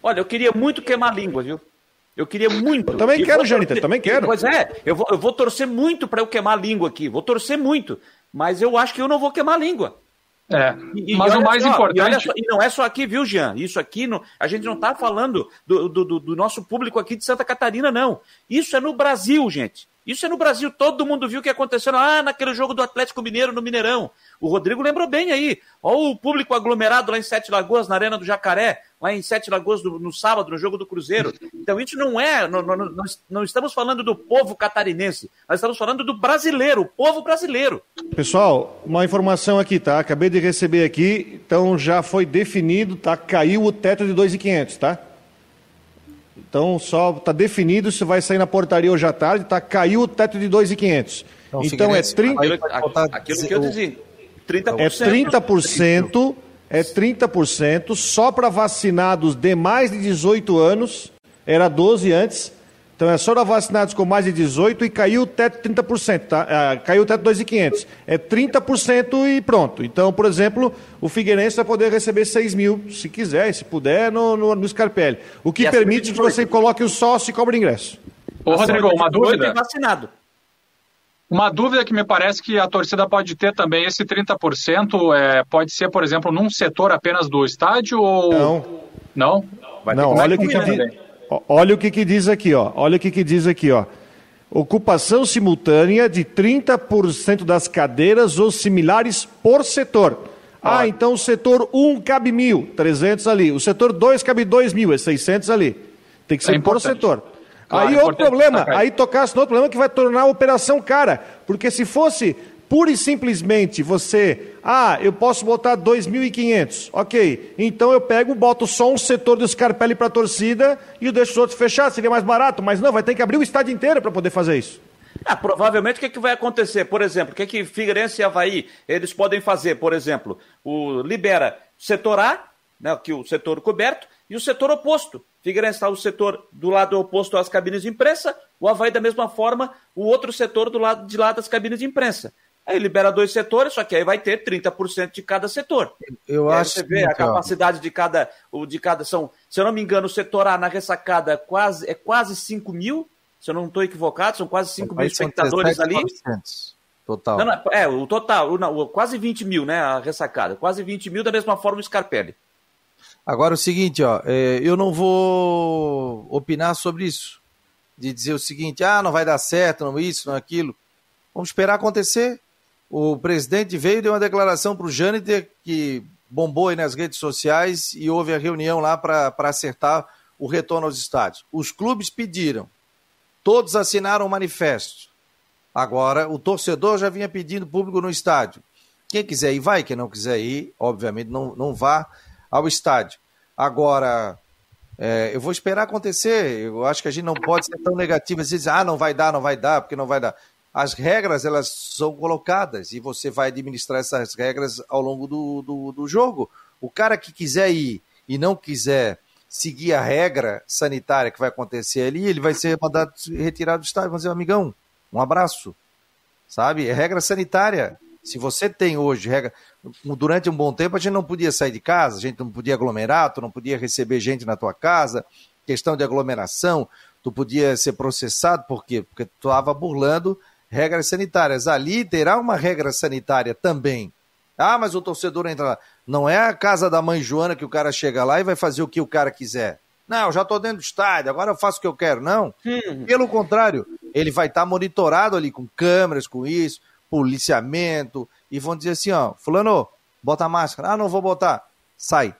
Olha, eu queria muito queimar a língua, viu? Eu queria muito. Eu também quero, Janita, também quero. Pois é, eu vou, eu vou torcer muito para eu queimar a língua aqui. Vou torcer muito. Mas eu acho que eu não vou queimar a língua. É, e, mas e o mais só, importante. E, só, e, não é só aqui, viu, Jean? Isso aqui, a gente não está falando do, do, do, nosso público aqui de Santa Catarina, não. Isso é no Brasil, gente. Isso é no Brasil. Todo mundo viu o que aconteceu lá naquele jogo do Atlético Mineiro no Mineirão. O Rodrigo lembrou bem aí. Olha o público aglomerado lá em Sete Lagoas, na Arena do Jacaré, lá em Sete Lagoas do, no sábado, no jogo do Cruzeiro. Então isso não é. Não, não, não, não, estamos falando do povo catarinense, nós estamos falando do brasileiro, o povo brasileiro. Pessoal, uma informação aqui, tá? Acabei de receber aqui, então já foi definido, tá? Caiu o teto de 2.500, tá? Então só está definido se vai sair na portaria hoje à tarde, tá? Caiu o teto de 2.500. Então, então é 30. Aquilo, aquilo que eu dizia. 30%. É 30%, é 30% só para vacinados de mais de 18 anos, era 12 antes. Então é só vacinados com mais de 18 e caiu o teto 30%, tá? Ah, caiu o teto 2.500. É 30% e pronto. Então, por exemplo, o Figueirense vai poder receber 6 mil, se quiser, se puder, no, no, no Scarpelli. O que permite que você coloque o sócio e cobre ingresso. Ô, Rodrigo, uma dúvida. vacinado. Uma dúvida que me parece que a torcida pode ter também, esse 30% é, pode ser, por exemplo, num setor apenas do estádio ou. Não. Não? Vai não, olha o que, que diz, olha o que, que diz aqui, ó. Olha o que, que diz aqui, ó. Ocupação simultânea de 30% das cadeiras ou similares por setor. Ah, então o setor 1 cabe mil, 300 ali. O setor 2 cabe 2 mil, é 600 ali. Tem que ser é por setor. Claro, aí outro problema, aí tocasse no outro problema que vai tornar a operação cara. Porque se fosse pura e simplesmente você, ah, eu posso botar 2.500, ok, então eu pego, boto só um setor do Scarpelli para a torcida e eu deixo os outros fechados, seria mais barato, mas não, vai ter que abrir o estádio inteiro para poder fazer isso. Ah, provavelmente o que, é que vai acontecer? Por exemplo, o que, é que Figueirense e Havaí eles podem fazer? Por exemplo, o libera setor A, né, que o setor coberto, e o setor oposto. Figueirense está o setor do lado oposto às cabines de imprensa, o Havaí da mesma forma, o outro setor do lado de lá das cabines de imprensa. Aí libera dois setores, só que aí vai ter 30% de cada setor. Eu acho você vê a capacidade de cada, de cada são, se eu não me engano, o setor A na ressacada é quase, é quase 5 mil, se eu não estou equivocado, são quase 5 mil espectadores ali. Total. Não, não, é, o total, o, quase 20 mil, né? A ressacada. Quase 20 mil, da mesma forma o Scarpelli. Agora o seguinte, ó, é, eu não vou opinar sobre isso. De dizer o seguinte, ah, não vai dar certo, não isso, não aquilo. Vamos esperar acontecer. O presidente veio e deu uma declaração para o Jâniter que bombou aí nas redes sociais e houve a reunião lá para acertar o retorno aos estádios. Os clubes pediram, todos assinaram o manifesto. Agora, o torcedor já vinha pedindo público no estádio. Quem quiser ir, vai. Quem não quiser ir, obviamente, não, não vá ao estádio. Agora, é, eu vou esperar acontecer. Eu acho que a gente não pode ser tão negativo. Às vezes, ah, não vai dar, não vai dar, porque não vai dar. As regras, elas são colocadas e você vai administrar essas regras ao longo do, do, do jogo. O cara que quiser ir e não quiser seguir a regra sanitária que vai acontecer ali, ele vai ser mandado retirar do estádio. Dizer, amigão, um abraço. Sabe? É regra sanitária. Se você tem hoje regra. Durante um bom tempo a gente não podia sair de casa, a gente não podia aglomerar, tu não podia receber gente na tua casa, questão de aglomeração, tu podia ser processado, por quê? Porque tu estava burlando regras sanitárias. Ali terá uma regra sanitária também. Ah, mas o torcedor entra lá. Não é a casa da mãe Joana que o cara chega lá e vai fazer o que o cara quiser. Não, já estou dentro do estádio, agora eu faço o que eu quero. Não. Hum. Pelo contrário, ele vai estar tá monitorado ali com câmeras, com isso policiamento, e vão dizer assim, ó, fulano, bota a máscara. Ah, não vou botar. Sai.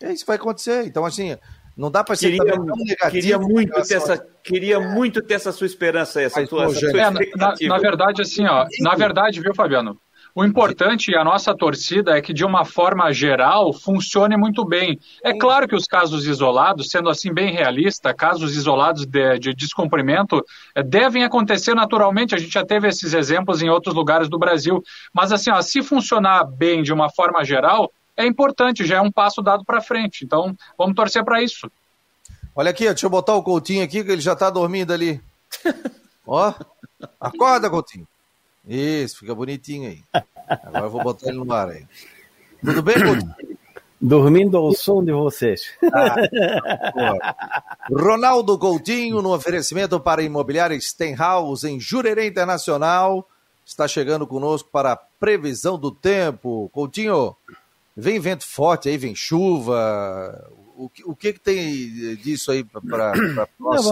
É isso que vai acontecer. Então, assim, Não dá para ser queria, tão negativo. Queria muito, ter essa, queria muito ter essa sua esperança, essa, tua, essa sua é, na, na, verdade, assim, ó, na verdade, viu, Fabiano? O importante e a nossa torcida é que, de uma forma geral, funcione muito bem. É claro que os casos isolados, sendo assim bem realista, casos isolados de, de descumprimento, é, devem acontecer naturalmente. A gente já teve esses exemplos em outros lugares do Brasil. Mas, assim, ó, se funcionar bem de uma forma geral, é importante, já é um passo dado para frente. Então, vamos torcer para isso. Olha aqui, deixa eu botar o Coutinho aqui, que ele já está dormindo ali. <laughs> Ó, acorda, Coutinho. Isso, fica bonitinho aí. Agora eu vou botar ele no ar aí. Tudo bem, Coutinho? <coughs> Dormindo ao som de vocês. Ah, Ronaldo Coutinho, no oferecimento para a imobiliária Stenhouse, em Jurerê Internacional, está chegando conosco para a previsão do tempo. Coutinho, vem vento forte aí, vem chuva. O, o que, que tem disso aí para nós?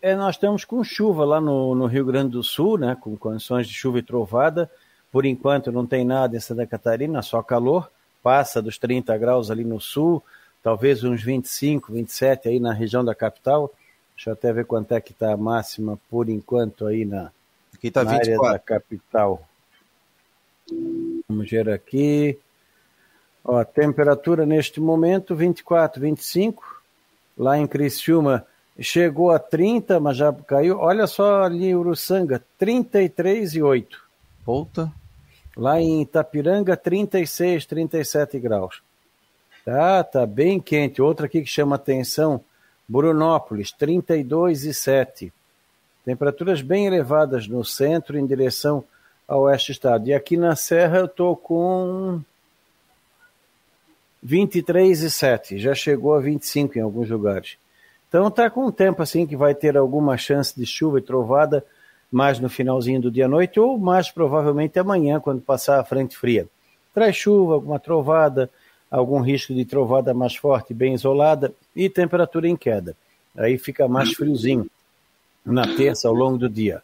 é, nós estamos com chuva lá no, no, Rio Grande do Sul, né, com condições de chuva e trovada. Por enquanto não tem nada em Santa Catarina, só calor. Passa dos 30 graus ali no sul, talvez uns 25, 27 aí na região da capital. Deixa eu até ver quanto é que está a máxima por enquanto aí na, aqui tá na área da capital. Vamos ver aqui. Ó, temperatura neste momento 24, 25. Lá em Criciúma chegou a 30, mas já caiu. Olha só ali em Uruçanga, 33 e 8. Puta. Lá em Itapiranga, 36, 37 graus. Tá, tá bem quente. Outra aqui que chama atenção, Brunópolis, 32 e 7. Temperaturas bem elevadas no centro em direção ao oeste do estado. E aqui na Serra eu tô com 23 e 7. Já chegou a 25 em alguns lugares. Então está com um tempo assim que vai ter alguma chance de chuva e trovada mais no finalzinho do dia à noite ou mais provavelmente amanhã quando passar a frente fria. Traz chuva, alguma trovada, algum risco de trovada mais forte, bem isolada e temperatura em queda. Aí fica mais friozinho na terça ao longo do dia.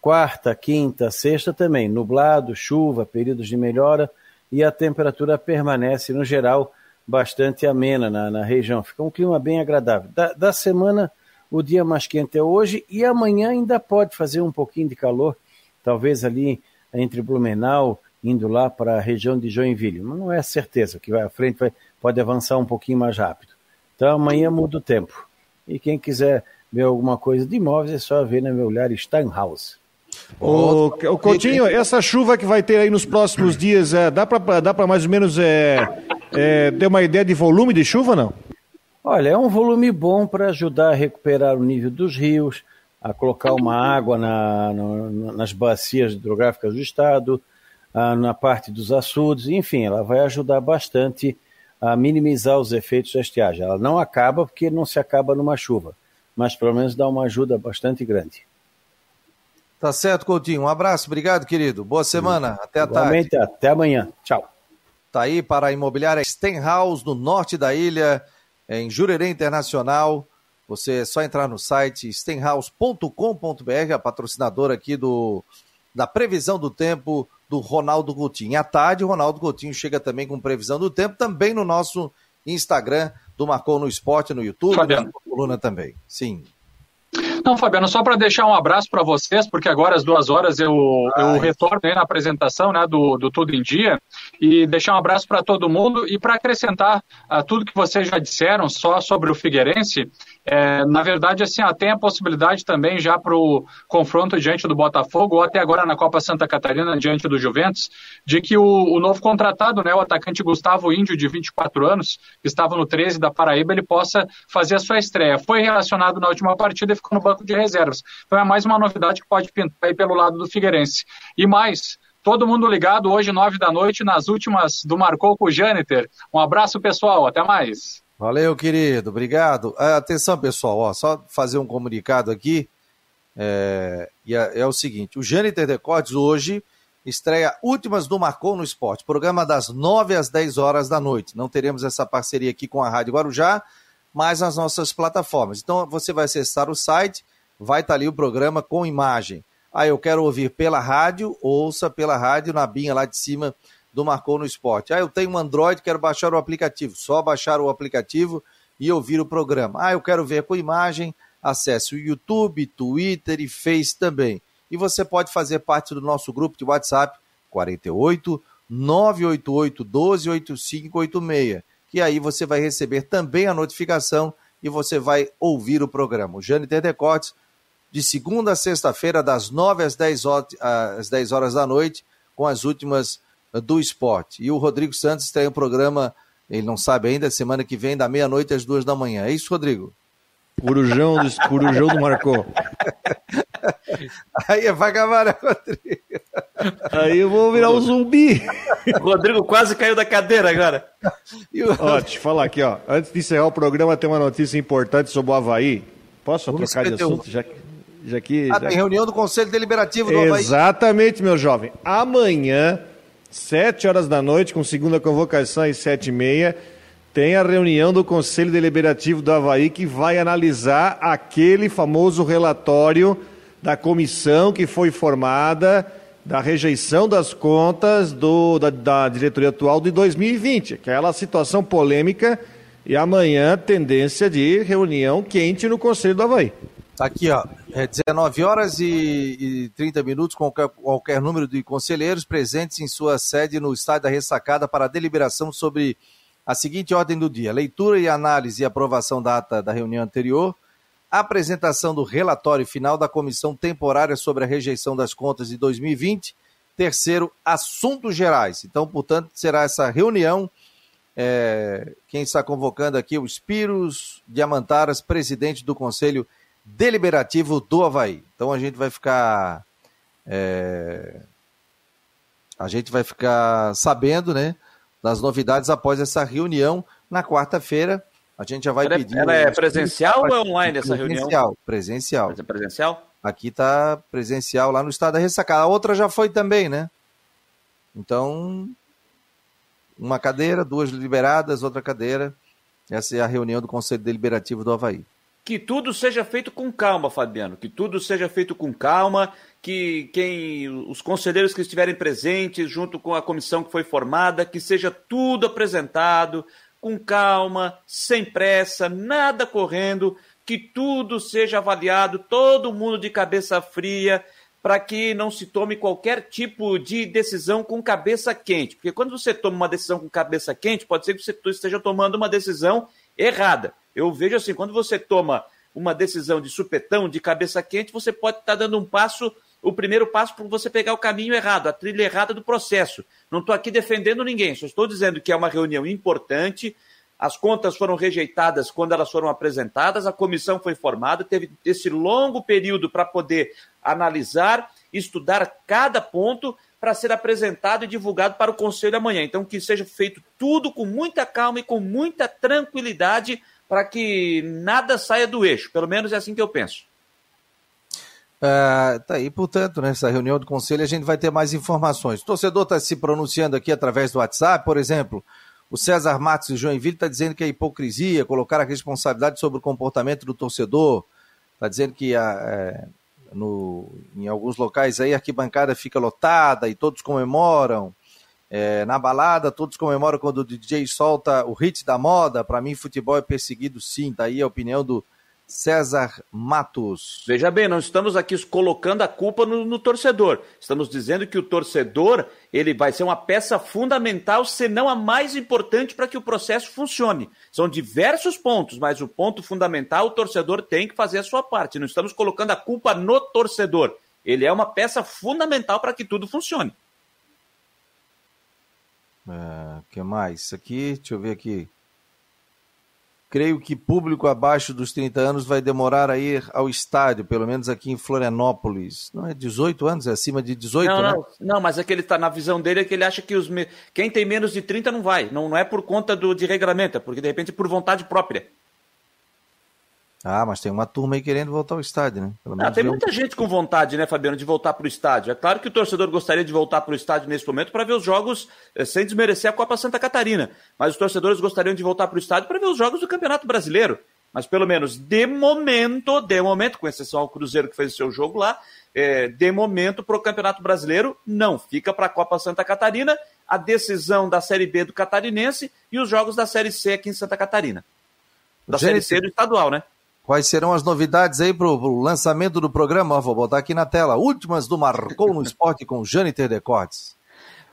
Quarta, quinta, sexta também, nublado, chuva, períodos de melhora e a temperatura permanece no geral bastante amena na, na região. Fica um clima bem agradável. Da, da semana, o dia mais quente é hoje e amanhã ainda pode fazer um pouquinho de calor, talvez ali entre Blumenau, indo lá para a região de Joinville. Mas não é certeza que vai à frente vai, pode avançar um pouquinho mais rápido. Então amanhã muda o tempo. E quem quiser ver alguma coisa de imóveis é só ver na meu olhar Steinhaus. O, Coutinho, essa chuva que vai ter aí nos próximos dias, é, dá para mais ou menos é, é, ter uma ideia de volume de chuva, não? Olha, é um volume bom para ajudar a recuperar o nível dos rios, a colocar uma água na, na, nas bacias hidrográficas do estado, a, na parte dos açudes, enfim, ela vai ajudar bastante a minimizar os efeitos da estiagem. Ela não acaba porque não se acaba numa chuva, mas pelo menos dá uma ajuda bastante grande. Tá certo, Coutinho. Um abraço, obrigado, querido. Boa semana. Até a Igualmente, tarde. Até amanhã. Tchau. Tá aí para a imobiliária Stenhouse, no norte da ilha, em Jurerê Internacional. Você é só entrar no site stenhouse.com.br, a patrocinadora aqui do, da previsão do tempo do Ronaldo Coutinho. À tarde, o Ronaldo Coutinho chega também com previsão do tempo, também no nosso Instagram do Marcou no Esporte, no YouTube, Fabiano. na coluna também. Sim. Não, Fabiano, só para deixar um abraço para vocês, porque agora às duas horas eu, eu retorno aí na apresentação né, do, do Tudo em Dia, e deixar um abraço para todo mundo e para acrescentar a tudo que vocês já disseram só sobre o Figueirense, é, na verdade, assim, ó, tem a possibilidade também já para o confronto diante do Botafogo, ou até agora na Copa Santa Catarina, diante do Juventus, de que o, o novo contratado, né, o atacante Gustavo Índio, de 24 anos, que estava no 13 da Paraíba, ele possa fazer a sua estreia. Foi relacionado na última partida e ficou no banco de reservas. Então é mais uma novidade que pode pintar aí pelo lado do Figueirense. E mais, todo mundo ligado hoje, nove da noite, nas últimas do Marcou com o Jâniter. Um abraço, pessoal. Até mais. Valeu, querido. Obrigado. Ah, atenção, pessoal. Ó, só fazer um comunicado aqui. É, é, é o seguinte: o Jâniter Decotes hoje estreia Últimas do Marcou no Esporte, programa das 9 às 10 horas da noite. Não teremos essa parceria aqui com a Rádio Guarujá, mas nas nossas plataformas. Então você vai acessar o site, vai estar ali o programa com imagem. Ah, eu quero ouvir pela rádio, ouça pela rádio na binha lá de cima do Marcou no Esporte. Ah, eu tenho um Android, quero baixar o aplicativo. Só baixar o aplicativo e ouvir o programa. Ah, eu quero ver com imagem, acesse o YouTube, Twitter e Face também. E você pode fazer parte do nosso grupo de WhatsApp 48 988 12 8586, que aí você vai receber também a notificação e você vai ouvir o programa. O Jane tem decotes de segunda a sexta-feira, das 9 às 10, horas, às 10 horas da noite, com as últimas do esporte. E o Rodrigo Santos tem um programa, ele não sabe ainda, semana que vem, da meia-noite às duas da manhã. É isso, Rodrigo? Corujão do, corujão do Marcou. <laughs> Aí é vagabundo, Rodrigo. Aí eu vou virar um zumbi. O Rodrigo quase caiu da cadeira agora. O... Ó, eu falar aqui, ó. Antes de encerrar o programa, tem uma notícia importante sobre o Havaí. Posso Vamos trocar de assunto? Já, já que, ah, já... tem reunião do Conselho Deliberativo do Havaí. Exatamente, meu jovem. Amanhã, sete horas da noite, com segunda convocação às sete e meia, tem a reunião do Conselho Deliberativo do Havaí que vai analisar aquele famoso relatório da comissão que foi formada da rejeição das contas do, da, da diretoria atual de 2020, aquela situação polêmica e amanhã tendência de reunião quente no Conselho do Havaí. Tá aqui, ó, é 19 horas e, e 30 minutos, com qualquer, qualquer número de conselheiros presentes em sua sede no estádio da Ressacada para deliberação sobre a seguinte ordem do dia: leitura e análise e aprovação da ata da reunião anterior, apresentação do relatório final da comissão temporária sobre a rejeição das contas de 2020. Terceiro, assuntos gerais. Então, portanto, será essa reunião. É, quem está convocando aqui é o Spiros Diamantaras, presidente do Conselho Deliberativo do Havaí. Então a gente vai ficar. É, a gente vai ficar sabendo, né? Das novidades após essa reunião na quarta-feira. A gente já vai ela pedir. Ela é presencial ou é online essa presencial, reunião? Presencial. Presencial? Aqui está presencial lá no estado da ressacada. A outra já foi também, né? Então, uma cadeira, duas liberadas, outra cadeira. Essa é a reunião do Conselho Deliberativo do Havaí. Que tudo seja feito com calma, Fabiano. Que tudo seja feito com calma. Que quem, os conselheiros que estiverem presentes, junto com a comissão que foi formada, que seja tudo apresentado com calma, sem pressa, nada correndo, que tudo seja avaliado, todo mundo de cabeça fria, para que não se tome qualquer tipo de decisão com cabeça quente. Porque quando você toma uma decisão com cabeça quente, pode ser que você esteja tomando uma decisão errada. Eu vejo assim, quando você toma uma decisão de supetão, de cabeça quente, você pode estar dando um passo o primeiro passo para você pegar o caminho errado, a trilha errada do processo. Não estou aqui defendendo ninguém, só estou dizendo que é uma reunião importante. As contas foram rejeitadas quando elas foram apresentadas, a comissão foi formada, teve esse longo período para poder analisar, estudar cada ponto para ser apresentado e divulgado para o conselho amanhã. Então, que seja feito tudo com muita calma e com muita tranquilidade para que nada saia do eixo. Pelo menos é assim que eu penso. Uh, tá aí, portanto, nessa reunião do conselho a gente vai ter mais informações. O torcedor está se pronunciando aqui através do WhatsApp, por exemplo, o César Matos de Joinville está dizendo que é hipocrisia colocar a responsabilidade sobre o comportamento do torcedor. Está dizendo que a, é, no, em alguns locais aí a arquibancada fica lotada e todos comemoram. É, na balada, todos comemoram quando o DJ solta o hit da moda. Para mim, futebol é perseguido sim. Tá aí a opinião do César Matos. Veja bem, não estamos aqui colocando a culpa no, no, torcedor. Estamos dizendo que o torcedor ele vai ser uma peça fundamental, se não a mais importante para que o processo funcione. São diversos pontos, mas o ponto fundamental, o torcedor tem que fazer a sua parte. Não estamos colocando a culpa no torcedor. Ele é uma peça fundamental para que tudo funcione. O é, que mais? Aqui, deixa eu ver aqui. Creio que público abaixo dos 30 anos vai demorar a ir ao estádio, pelo menos aqui em Florianópolis. Não é 18 anos? É acima de 18, não, né? Não, não mas é que ele está na visão dele, é que ele acha que os quem tem menos de 30 não vai. Não, não é por conta do, de regulamento, é porque de repente por vontade própria. Ah, mas tem uma turma aí querendo voltar ao estádio, né? Ah, tem muita gente com vontade, né, Fabiano, de voltar para o estádio. É claro que o torcedor gostaria de voltar para o estádio nesse momento para ver os jogos eh, sem desmerecer a Copa Santa Catarina. Mas os torcedores gostariam de voltar para o estádio para ver os jogos do Campeonato Brasileiro. Mas pelo menos de momento, de momento, com exceção ao Cruzeiro que fez o seu jogo lá, é, de momento para o Campeonato Brasileiro, não. Fica para a Copa Santa Catarina a decisão da Série B do Catarinense e os jogos da Série C aqui em Santa Catarina. da Série C do estadual, né? Quais serão as novidades aí para o lançamento do programa? Vou botar aqui na tela. Últimas do Marcou no Esporte com Jâniter Decortes.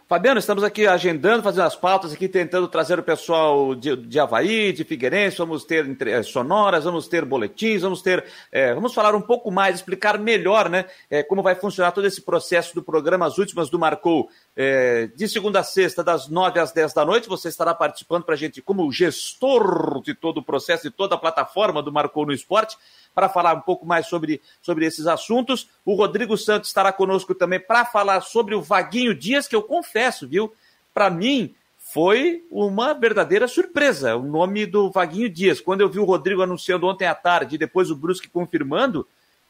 Fabiano, estamos aqui agendando, fazendo as pautas aqui, tentando trazer o pessoal de, de Havaí, de Figueirense, vamos ter é, sonoras, vamos ter boletins, vamos ter. É, vamos falar um pouco mais, explicar melhor né, é, como vai funcionar todo esse processo do programa As Últimas do Marcou, é, de segunda a sexta, das nove às dez da noite. Você estará participando para a gente como gestor de todo o processo, de toda a plataforma do Marcou no Esporte para falar um pouco mais sobre, sobre esses assuntos. O Rodrigo Santos estará conosco também para falar sobre o Vaguinho Dias, que eu confesso, viu? Para mim, foi uma verdadeira surpresa o nome do Vaguinho Dias. Quando eu vi o Rodrigo anunciando ontem à tarde e depois o Brusque confirmando,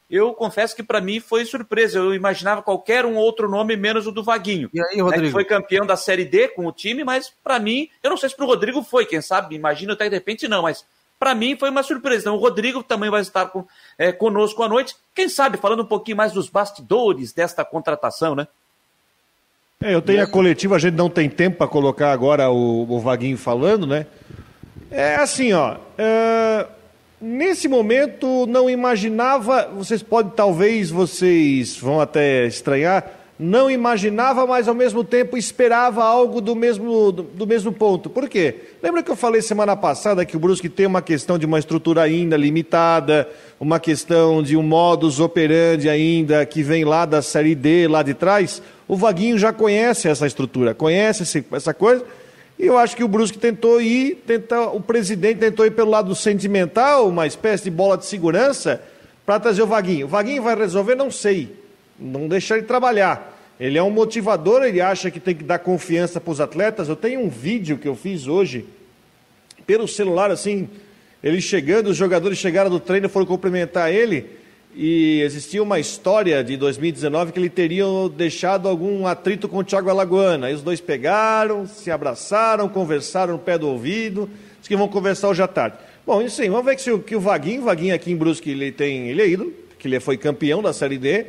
eu confesso que para mim foi surpresa. Eu imaginava qualquer um outro nome menos o do Vaguinho. E aí, Rodrigo? Né, foi campeão da Série D com o time, mas para mim, eu não sei se para o Rodrigo foi, quem sabe, imagino até de repente não, mas para mim foi uma surpresa. Então, o Rodrigo também vai estar com, é, conosco à noite. Quem sabe falando um pouquinho mais dos bastidores desta contratação, né? É, eu tenho a coletiva, a gente não tem tempo para colocar agora o, o, Vaguinho falando, né? É assim, ó. É, nesse momento não imaginava, vocês podem, talvez vocês vão até estranhar, não imaginava, mas ao mesmo tempo esperava algo do mesmo, do, do, mesmo ponto. Por quê? Lembra que eu falei semana passada que o Brusque tem uma questão de uma estrutura ainda limitada, uma questão de um modus operandi ainda que vem lá da Série D, lá de trás? O Vaguinho já conhece essa estrutura, conhece essa coisa, e eu acho que o Brusque tentou ir, o presidente tentou ir pelo lado sentimental, uma espécie de bola de segurança, para trazer o Vaguinho. O Vaguinho vai resolver? Não sei não deixar ele trabalhar. Ele é um motivador, ele acha que tem que dar confiança para os atletas. Eu tenho um vídeo que eu fiz hoje pelo celular, assim, ele chegando, os jogadores chegaram do treino, foram cumprimentar ele, e existia uma história de 2019 que ele teria deixado algum atrito com o Thiago Alagoana. Aí os dois pegaram, se abraçaram, conversaram no pé do ouvido, disse que vão conversar hoje à tarde. Bom, isso aí, vamos ver que, que o Vaguinho, Vaguinho aqui em Brusque, ele tem, ele é ídolo, que ele foi campeão da Série D,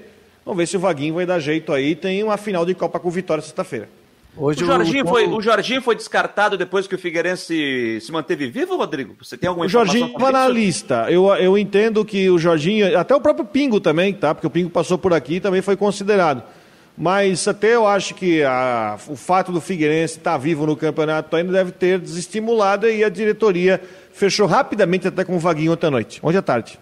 Vamos ver se o Vaguinho vai dar jeito aí. Tem uma final de Copa com Vitória sexta-feira. Hoje o, Jorginho o... Foi, o Jorginho foi descartado depois que o Figueirense se manteve vivo, Rodrigo? Você tem alguma informação? O Jorginho estava na lista. Eu, eu entendo que o Jorginho, até o próprio Pingo também, tá? Porque o Pingo passou por aqui e também foi considerado. Mas até eu acho que a, o fato do Figueirense estar tá vivo no campeonato ainda deve ter desestimulado e a diretoria fechou rapidamente até com o Vaguinho ontem à noite, ontem à tarde.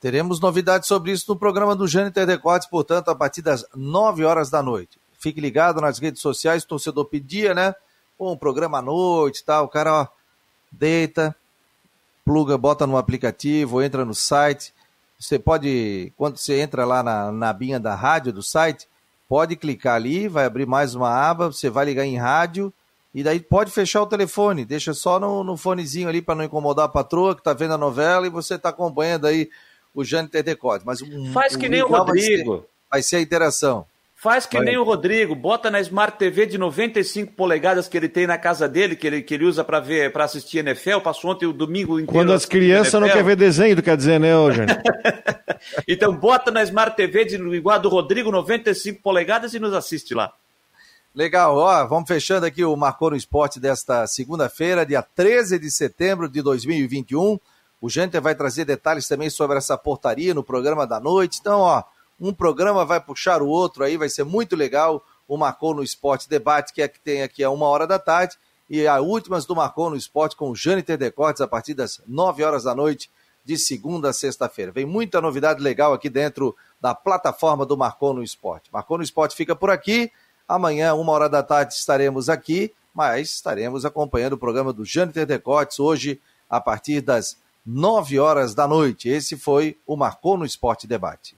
Teremos novidades sobre isso no programa do Jâniter Decotes, portanto, a partir das 9 horas da noite. Fique ligado nas redes sociais, torcedor pedia, né? Pô, um programa à noite e tal, o cara, ó, deita, pluga, bota no aplicativo, entra no site. Você pode, quando você entra lá na, na binha da rádio do site, pode clicar ali, vai abrir mais uma aba, você vai ligar em rádio, e daí pode fechar o telefone, deixa só no, no fonezinho ali para não incomodar a patroa que está vendo a novela e você está acompanhando aí o Jâniter Decote. Mas um, Faz que nem o Rodrigo. Vai ser, vai ser a interação. Faz que vai. nem o Rodrigo, bota na Smart TV de 95 polegadas que ele tem na casa dele, que ele, que ele usa para ver, para assistir NFL. Passou ontem o domingo inteiro. Quando as crianças não querem ver desenho, tu quer dizer, né, Eugênio? <laughs> então bota na Smart TV de igual a do Rodrigo, 95 polegadas e nos assiste lá. Legal, ó, vamos fechando aqui o Marcou no Esporte desta segunda-feira, dia 13 de setembro de 2021. O Janter vai trazer detalhes também sobre essa portaria no programa da noite. Então, ó, um programa vai puxar o outro aí, vai ser muito legal. O Marcou no Esporte Debate, que é que tem aqui a uma hora da tarde, e a últimas do Marcou no Esporte com o Jâniter Decortes a partir das 9 horas da noite, de segunda a sexta-feira. Vem muita novidade legal aqui dentro da plataforma do Marcou no Esporte. Marcou no Esporte fica por aqui. Amanhã, uma hora da tarde, estaremos aqui, mas estaremos acompanhando o programa do Jâniter Decortes hoje, a partir das 9 horas da noite. Esse foi o Marcou no Esporte Debate.